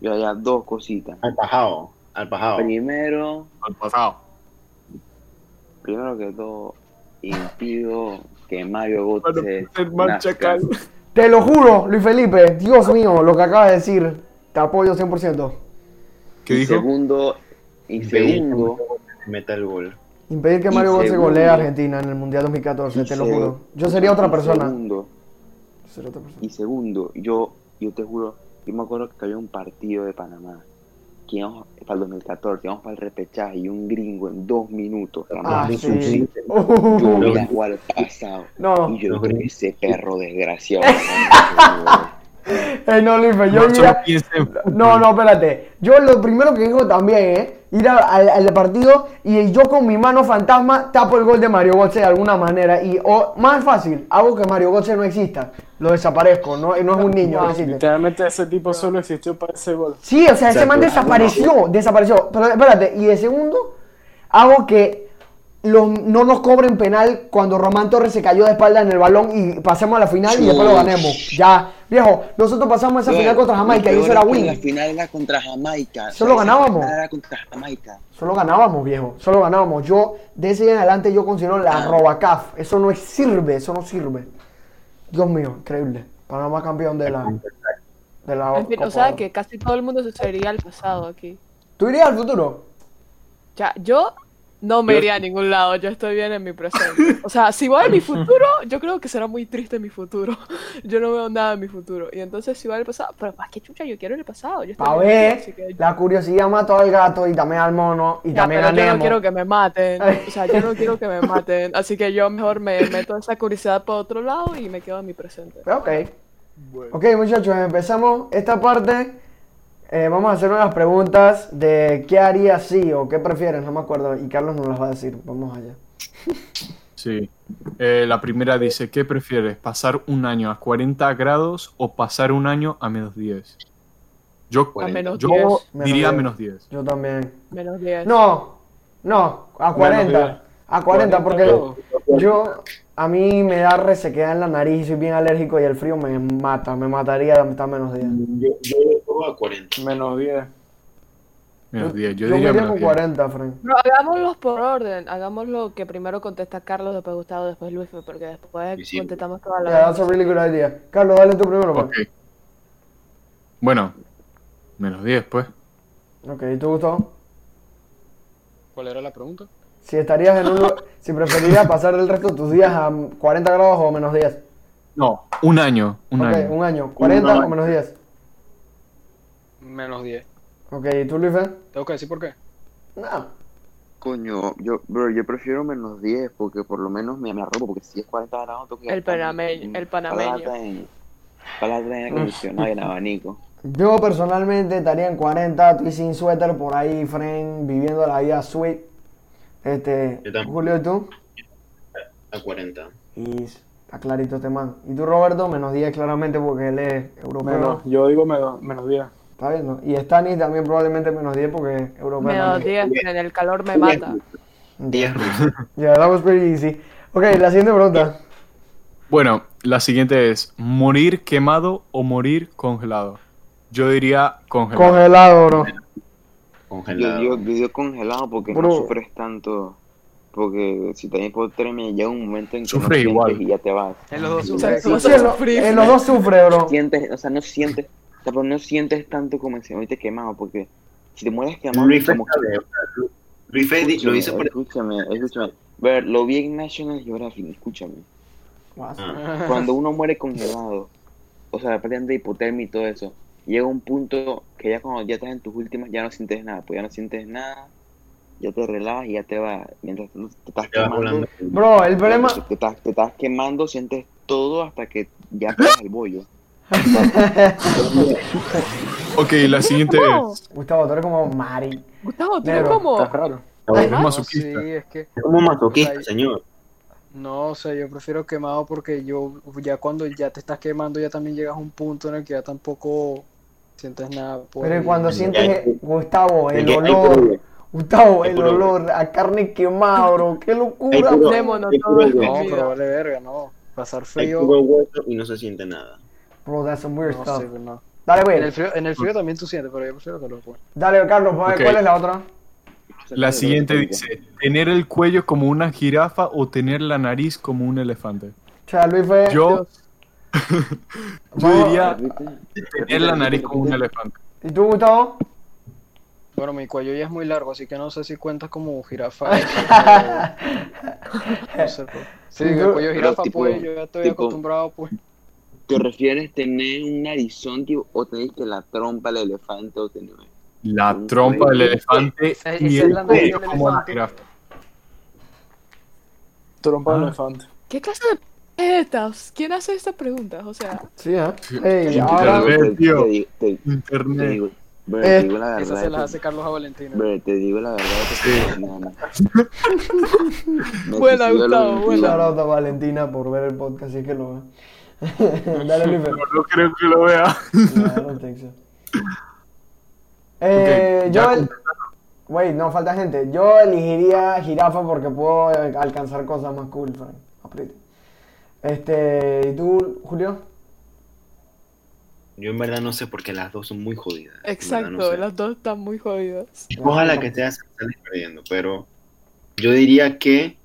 Yo haría dos cositas. Al pajao. Al pajao. Primero, Al pasado. primero que todo, impido que Mario Götze. Te lo juro, Luis Felipe, Dios mío, lo que acabas de decir, te apoyo 100%. ¿Qué y dijo? segundo, y Impedir segundo, que meta el gol. Impedir que Mario Götze golee a Argentina en el Mundial 2014, y te lo juro. Yo sería otra persona. Segundo, Yo sería otra persona. y segundo, yo, yo te juro, yo me acuerdo que había un partido de Panamá, que íbamos para el 2014, íbamos para el repechaje y un gringo en dos minutos, Ah, su sí. sitio. Uh, Yo voy a jugar al pasado. no, Y yo creo que ese perro desgraciado. eh, no, yo No, espérate. Yo lo primero que digo también, ¿eh? Ir a- al, al partido y yo con mi mano fantasma tapo el gol de Mario Götze de alguna manera. Y, o más fácil, hago que Mario Götze no exista. Lo desaparezco, no, no es un niño, no existe. Literalmente ese tipo solo existió para ese gol. Sí, o sea, ese Exacto. man desapareció, desapareció. Pero espérate, y de segundo, hago que los, no nos cobren penal cuando Román Torres se cayó de espalda en el balón y pasemos a la final y después lo ganemos. Ya, viejo, nosotros pasamos esa final contra Jamaica y eso era La win. final era contra Jamaica. Solo O sea, esa ganábamos. final Era contra Jamaica. Solo ganábamos, viejo. Solo ganábamos. Yo, de ese día en adelante, yo considero la Robacaf. Eso no es- sirve, eso no sirve. Dios mío, increíble. Panamá campeón de la. De la En fin, Copa o sea que casi todo el mundo se sería al pasado aquí. ¿Tú irías al futuro? Ya, yo no me Yo- iría a ningún lado, yo estoy bien en mi presente. O sea, si voy a mi futuro, yo creo que será muy triste mi futuro. Yo no veo nada en mi futuro. Y entonces si voy al pasado, pero ¿para qué chucha yo quiero el pasado? Yo estoy Pa' bien ver, que- la curiosidad mató al gato y también al mono y Ya, también pero a yo no quiero que me maten. O sea, yo no quiero que me maten. Así que yo mejor me meto esa curiosidad por otro lado y me quedo en mi presente. Ok. Ok, muchachos, empezamos esta parte. Eh, vamos a hacer unas preguntas de qué haría si o qué prefieres, no me acuerdo. Y Carlos nos las va a decir. Vamos allá. Sí. Eh, la primera dice, ¿qué prefieres? ¿Pasar un año a 40 grados o pasar un año a menos 10? Yo, A menos yo 10. diría Menos menos 10. Yo también. Menos 10. No, no, a 40. diez. A 40, porque yo, a mí me da resequedad en la nariz y soy bien alérgico y el frío me mata, me mataría de estar menos 10. Yo, yo a 40. Menos 10. Menos 10. Yo, Yo diría iría menos con 10. 40, Frank. Pero hagámoslos por orden. Hagámoslo que primero contesta Carlos, después Gustavo, después Luis, porque después Sí, sí. contestamos toda la Yeah, that's a really good idea. Carlos, dale tú primero, pues. Ok. Bueno, menos 10 pues. Ok, ¿y tú, Gustavo? ¿Cuál era la pregunta? Si estarías en un si preferirías pasar el resto de tus días a 40 grados o menos 10. No, un año. Un ok, año. un año. 40 año. o menos 10. Menos 10. Ok, ¿y tú, Luis? Tengo que decir por qué. No. Coño, yo, bro, yo prefiero menos 10 porque por lo menos me, me arropo porque si es 40 grados tengo que El panameño- en- el panameño. en- palata en acondicionado y en abanico. Yo personalmente estaría en 40, estoy sin suéter por ahí, friend, viviendo la vida sweet. Este, Yo. Julio, ¿y tú? A 40. Y está clarito este man. Y tú, Roberto, menos 10 claramente porque él es europeo. Menos, yo digo menos, menos 10. Está bien, ¿no? Y Stanis también probablemente menos 10 porque es europeo. Menos también. 10, en el calor me mata. 10 rusos. Ya, that was pretty easy. Ok, la siguiente pregunta. Bueno, la siguiente es: ¿morir quemado o morir congelado? Yo diría congelado. Congelado, bro. Yo Congelado. digo, yo digo congelado porque Bro. no sufres tanto. Porque si te da hipotermia llega un momento en que Sufre no sientes igual. y ya te vas. En los dos O sea, a en, los dos sufre, bro. Sientes, o sea, no sientes, o sea, pero no sientes tanto como si ahorita quemado, porque si te mueres quemado, Luis como lo hizo por... Escúchame, escúchame. Ver, lo vi en National Geographic, escúchame. Ah, Cuando uno muere congelado, o sea, de hipotermia y todo eso, llega un punto que ya cuando ya estás en tus últimas ya no sientes nada, pues ya no sientes nada, ya te relajas y ya te vas. Mientras tú te estás te vas quemando. Bro, el problema. te estás, te estás quemando, sientes todo hasta que ya pegas el bollo. Ok, la siguiente es: Gustavo, tú eres como Mari. Gustavo, ¿tú cómo? Está raro. ¿es sí, masoquista? es que Es como masoquista, señor. no, o sea, yo prefiero quemado porque yo ya cuando ya te estás quemando ya también llegas a un punto en el que ya tampoco sientes nada. pues, Pero cuando sientes. Gustavo, el olor. Gustavo, el olor a carne quemada, bro. Qué locura. Démonos hay todo puro el hueso, No, pero vale verga, no. Pasar frío. y no se siente nada. Bro, that's some weird No stuff. sé, no. Dale, En el güey. frío, en el frío también tú sientes, pero yo prefiero calor, pues. Dale, Carlos, ¿cuál es la otra? La siguiente dice: ¿tener el cuello como una jirafa o tener la nariz como un elefante? O sea, Luis fue. Yo, yo diría ¿Viste? tener la nariz como un elefante. ¿Y tú, Gustavo? Bueno, mi cuello ya es muy largo, así que no sé si cuentas como jirafa. eso, pero- no sé, pues. Sí, ¿Y el cuello de jirafa, tipo- pues, yo ya estoy tipo- acostumbrado, pues. ¿Te refieres tener un narizón tío, o tenés que la trompa del elefante o tener... La trompa del elefante Esa- y es el la nariz cuello del como la elefante. jirafa. Trompa de Ah. elefante. ¿Qué clase de preguntas? ¿Quién hace estas preguntas? O sea, Sí, ¿eh? Ey, Sí, ahora. Internet, te, tío. te digo- te- Internet. digo, bro, Eh, te digo la Esa se verdad. las hace Carlos a Valentina. bro, te digo la verdad. que Sí. no, no. Buena, Gustavo, buena. Shout out a Valentina por ver el podcast, si es que lo ve. Dale, Luis. No, no creo que lo vea. No, I don't think so. Eh, Ok, yo, el- wait, no falta gente. Yo elegiría jirafa porque puedo alcanzar cosas más cool, Frank. Apriete. Este, ¿y tú, Julio? Yo en verdad no sé porque las dos son muy jodidas. Exacto, no sé. las dos están muy jodidas. Ojalá que sea sales perdiendo, pero yo diría que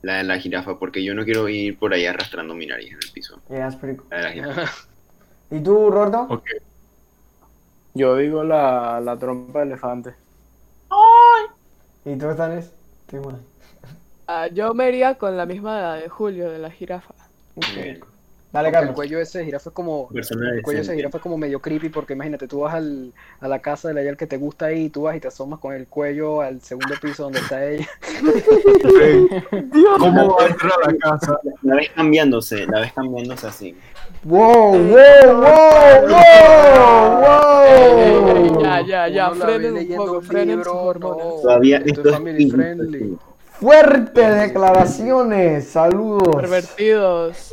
la de la jirafa, porque yo no quiero ir por ahí arrastrando mi nariz en el piso. Yeah, that's pretty cool. La de la jirafa. ¿Y tú, Roberto? Ok. Yo digo la, la trompa de elefante. ¿Y tú, Stanis? Sí, bueno. Ah, yo me iría con la misma de Julio, de la jirafa. Dale, El Carlos. cuello ese de jirafa es como. El cuello ese de jirafa es como medio creepy porque imagínate, tú vas al, a la casa de la que te gusta ahí y tú vas y te asomas con el cuello al segundo piso donde está ella. ¿Cómo va a entrar a la casa? La ves cambiándose, la ves cambiándose así. ¡Wow, wow, wow, wow, Ey, ey, ey, wow! ya, ya, ya, ve frenen un leyendo poco, frenen no. Todavía Esto es friendly. Fuertes declaraciones, saludos. Pervertidos.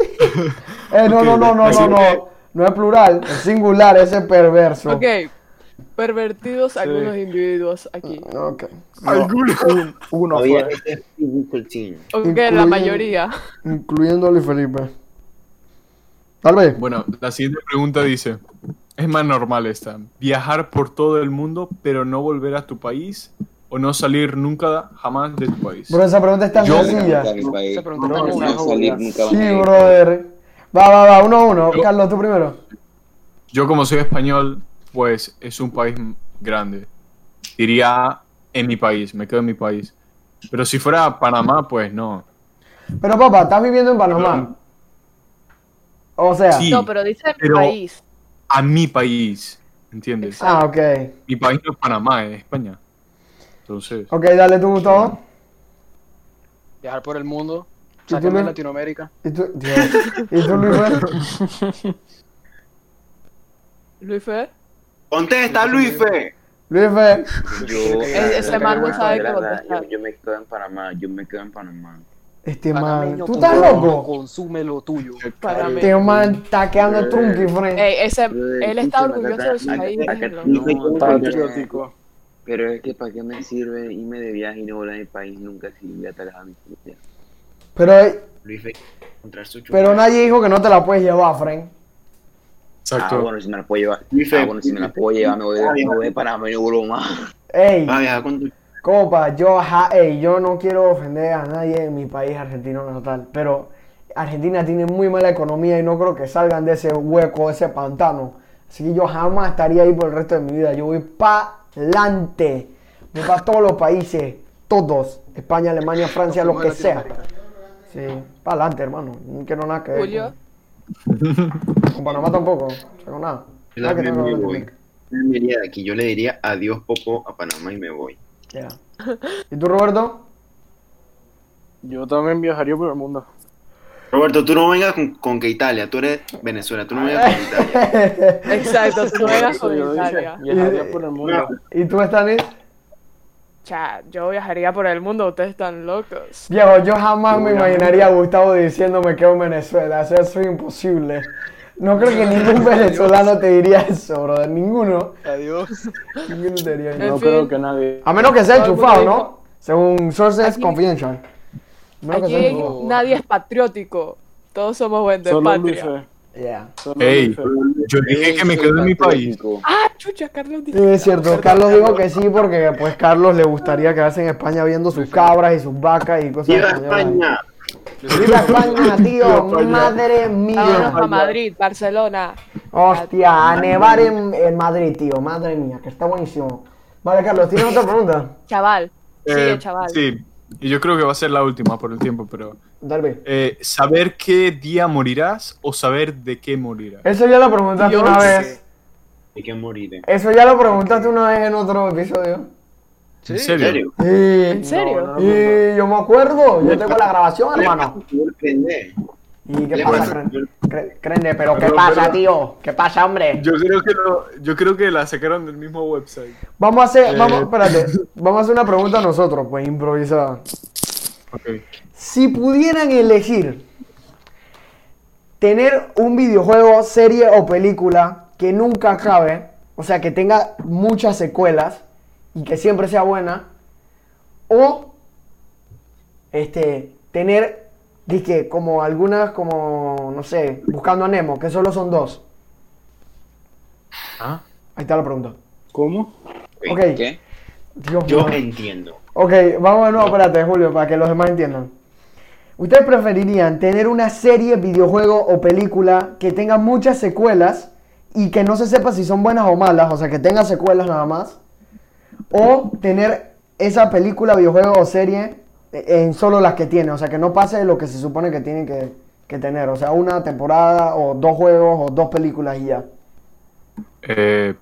Eh, no, no, no, no, no, no. No es plural, es singular, ese es perverso. Ok, pervertidos algunos individuos aquí. Ok. Un- uno fue. este es physical team. Ok, Incluye- la mayoría. Incluyendo a Luis Felipe. Tal vez. Bueno, la siguiente pregunta dice: Es más normal esta. ¿Viajar por todo el mundo pero no volver a tu país? ¿O no salir nunca jamás de tu país? Bro, esa pregunta es tan Yo- sencilla. Esa pregunta No, está no salir nunca Sí, brother. Va, va, va, uno a uno. Yo- Carlos, tú primero. Yo como soy español, pues es un país grande. Diría en mi país, me quedo en mi país. Pero si fuera Panamá, pues no. Pero papá, estás viviendo en Panamá. O sea. Sí. No, pero dice mi pero- país. A mi país, ¿entiendes? Ah, ok. Mi país no es Panamá, es España. Entonces, Ok, dale tú, Gustavo. Viajar por el mundo. De Latinoamérica. ¿Y tú, Dios. ¿Y tú Luis? Luis Fer. ¡Contesta, Luis Fe! Luis Fe. Yo, Ese man no sabe verdad, contestar. yo, yo me quedo en Panamá, yo me quedo en Panamá. Este man. ¿Tú estás loco? Consume lo tuyo. Este man está quedando trunqui, friend. Ey, ese, él está orgulloso de su país. no, patriótico. Pero es que para qué me sirve irme de viaje y no volver a mi país nunca si voy a estar a mi familia. Pero, Luis Fe- encontrar su pero nadie dijo que no te la puedes llevar. Ah, Exacto. bueno, si me la puedo llevar. Ah, bueno, si me la puedo llevar, me voy de, me voy de no vuelvo más. Ey, Vas a viajar con tu copa, yo, ja- ey, yo no quiero ofender a nadie en mi país argentino natal, pero Argentina tiene muy mala economía y no creo que salgan de ese hueco, ese pantano. Así que yo jamás estaría ahí por el resto de mi vida. Yo voy para adelante. Para todos los países, todos. España, Alemania, Francia, lo que sea. Sí, para adelante, hermano. No quiero nada que ver. Julio. Con, Panamá tampoco. No tengo nada. Yo Nada que me voy. me iría de aquí. Yo le diría adiós Popo a Panamá y me voy. Ya. ¿Y tú, Roberto? Yo también viajaría por el mundo. Roberto, tú no vengas con, con que Italia, tú eres Venezuela, tú no vengas con Italia. Exacto, tú no vengas con Italia. viajaría por el mundo. ¿Y tú, Stanis? Cha, yo viajaría por el mundo, ustedes están locos. Viejo, yo jamás me imaginaría a Gustavo diciéndome que en Venezuela. O sea, eso es imposible. No creo que ningún venezolano te diría eso, brother. Ninguno. Adiós. Ninguno te diría En eso. No fin. creo que nadie. A menos que sea enchufado, ¿no? Según sources Aquí- confidential. A menos que sea Aquí nadie es patriótico. Todos somos buenos de patria. Fe. Yeah. Solo Ey, Luis Fe. yo dije que me quedo en mi país. Ah, chucha, Carlos dijo. Sí, es cierto. Carlos dijo que sí porque pues Carlos le gustaría quedarse en España viendo sus cabras y sus vacas y cosas ¡Viva españolas. España! ¡Viva España, tío! ¡Madre mía! Vámonos a Madrid, Barcelona. Hostia, a nevar en, en Madrid, tío. Madre mía, que está buenísimo. Vale, Carlos, ¿tienes otra pregunta? Chaval. Sigue, Eh, chaval. Sí, y yo creo que va a ser la última por el tiempo, pero... Dale. eh, ¿Saber qué día morirás o saber de qué morirás? Eso ya lo preguntaste una sé. vez. Hay que morir. Eso ya lo preguntaste una vez en otro episodio. ¿En ¿En serio? serio? Sí. ¿En serio? No, no, no. Y yo me acuerdo, yo tengo la grabación, hermano. ¿Y qué pasa, pasa- Cren- Cren- Crende? ¿Pero qué Pero, pasa, pero- tío? ¿Qué pasa, hombre? Yo creo que lo- yo creo que la sacaron del mismo website. Vamos a hacer, Eh. vamos, espérate, vamos a hacer una pregunta nosotros, pues improvisada. Ok. Si pudieran elegir tener un videojuego, serie o película que nunca acabe, o sea, que tenga muchas secuelas y que siempre sea buena, o este tener dije como algunas como no sé, buscando a Nemo, que solo son dos. Ah, Ahí está la pregunta. ¿Cómo? Ok. ¿Qué? Dios Yo entiendo. Ok, vamos de nuevo, espérate, Julio, para que los demás entiendan. ¿Ustedes preferirían tener una serie, videojuego o película que tenga muchas secuelas y que no se sepa si son buenas o malas, o sea, que tenga secuelas nada más? ¿O tener esa película, videojuego o serie en solo las que tiene? O sea, que no pase lo que se supone que tienen que, que tener. O sea, una temporada o dos juegos o dos películas y ya. eh,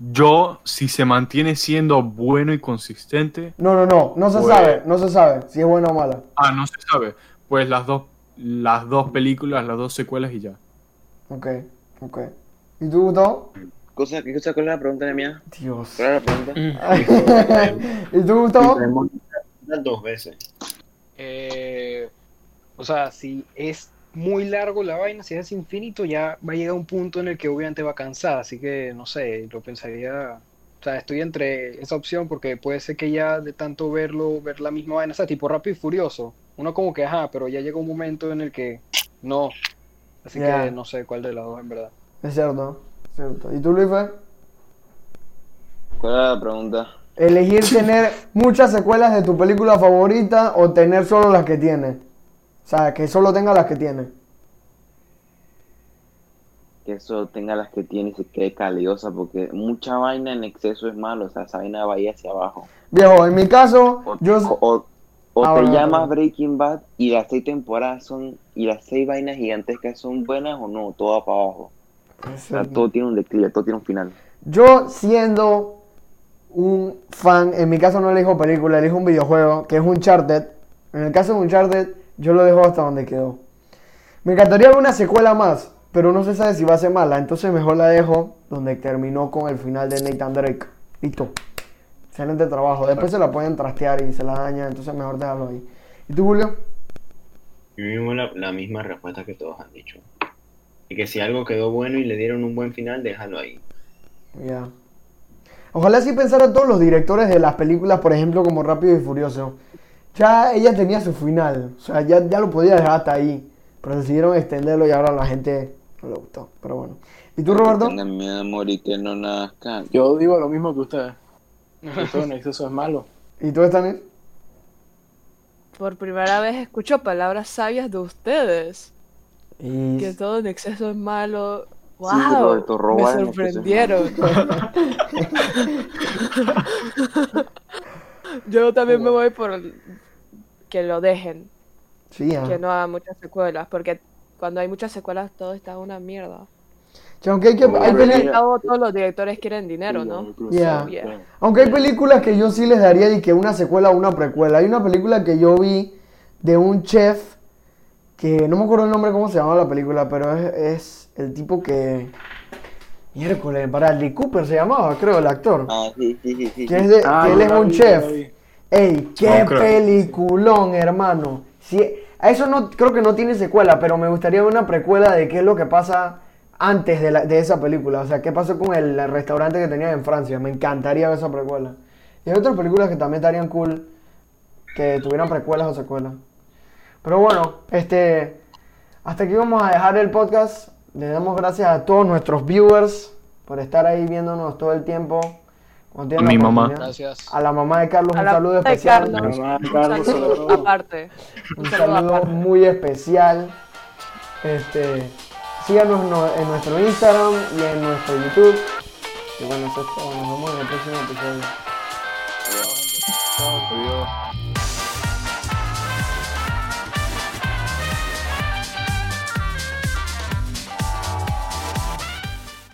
yo, si se mantiene siendo bueno y consistente, No, no, no, no se Pues- sabe, no se sabe si es buena o mala. ah, no se sabe, pues las dos, las dos películas, las dos secuelas y ya. Ok, ok. ¿Y tú, Gustavo? Cosa, ¿Qué cosa cuál es la pregunta de mía? Dios. ¿Cuál es la pregunta? ¿Y tú, Gustavo? Dos veces. Eh, o sea, si es muy largo la vaina, si es infinito, ya va a llegar un punto en el que obviamente va a cansar. Así que no sé, lo pensaría. O sea, estoy entre esa opción porque puede ser que ya de tanto verlo, ver la misma vaina, o sea, tipo rápido y furioso. Uno como que, ajá, pero ya llega un momento en el que no. Así que no sé cuál de las dos en verdad. Es cierto, es cierto. ¿Y tú, Luis? ¿Cuál es la pregunta? Elegir tener muchas secuelas de tu película favorita o tener solo las que tiene. O sea, que solo tenga las que tiene. Que eso tenga las que tiene y se quede caliosa, porque mucha vaina en exceso es malo, o sea, esa vaina va ahí hacia abajo. Viejo, en mi caso, O, yo... o- o- o Ah, te bueno, llamas bueno. Breaking Bad y las seis temporadas son, y las seis vainas gigantescas son buenas o no, todo va para abajo. O sea, todo tiene un declive, todo tiene un final. Yo siendo un fan, en mi caso no elijo película, elijo un videojuego, que es Uncharted. En el caso de Uncharted, yo lo dejo hasta donde quedó. Me encantaría ver una secuela más, pero no se sabe si va a ser mala, entonces mejor la dejo donde terminó con el final de Nathan Drake. Listo. Excelente trabajo. Después se la pueden trastear y se la dañan, entonces mejor dejarlo ahí. ¿Y tú, Julio? Yo mismo la, la misma respuesta que todos han dicho. Y que si algo quedó bueno y le dieron un buen final, déjalo ahí. Ya. Ojalá sí pensaran todos los directores de las películas, por ejemplo, como Rápido y Furioso. Ya ella tenía su final, o sea, ya, ya lo podía dejar hasta ahí. Pero decidieron extenderlo y ahora a la gente no le gustó. Pero bueno. ¿Y tú, Roberto? Tengan miedo a morir que no nazcan. Yo digo lo mismo que ustedes. Que todo en exceso es malo. ¿Y tú, Stanley? Por primera vez escucho palabras sabias de ustedes. Y... Que todo en exceso es malo. ¡Wow! Sí, Roberto, me sorprendieron. Yo también me voy por el- que lo dejen, Sí, ah. que no haga muchas secuelas, porque cuando hay muchas secuelas todo está una mierda. Aunque hay, que, hay cabo todos los directores quieren dinero, ¿no? So, yeah. Aunque hay películas que yo sí les daría y que una secuela o una precuela. Hay una película que yo vi de un chef que no me acuerdo el nombre cómo se llama la película, pero es, es el tipo que miércoles, para Lee Cooper se llamaba, creo, el actor. Ah, sí, sí, sí, sí. Que, es de- Ah, que él es un vi, chef. Ey, qué No peliculón, hermano. Si, a eso no creo que no tiene secuela, pero me gustaría ver una precuela de qué es lo que pasa antes de, la- de esa película. O sea, qué pasó con el restaurante que tenía en Francia. Me encantaría ver esa precuela. Y hay otras películas que también estarían cool que tuvieran precuelas o secuelas. Pero bueno, este hasta aquí vamos a dejar el podcast. Le damos gracias a todos nuestros viewers por estar ahí viéndonos todo el tiempo. A la mi mamá. Gracias. A la mamá de Carlos A un la saludo especial. Carlos. Mamá, Un Carlos, sobre saludo aparte. Un saludo muy especial. Este, síganos no- en nuestro Instagram y en nuestro YouTube. Y bueno, eso es todo. Nos vemos en el próximo episodio. Adiós.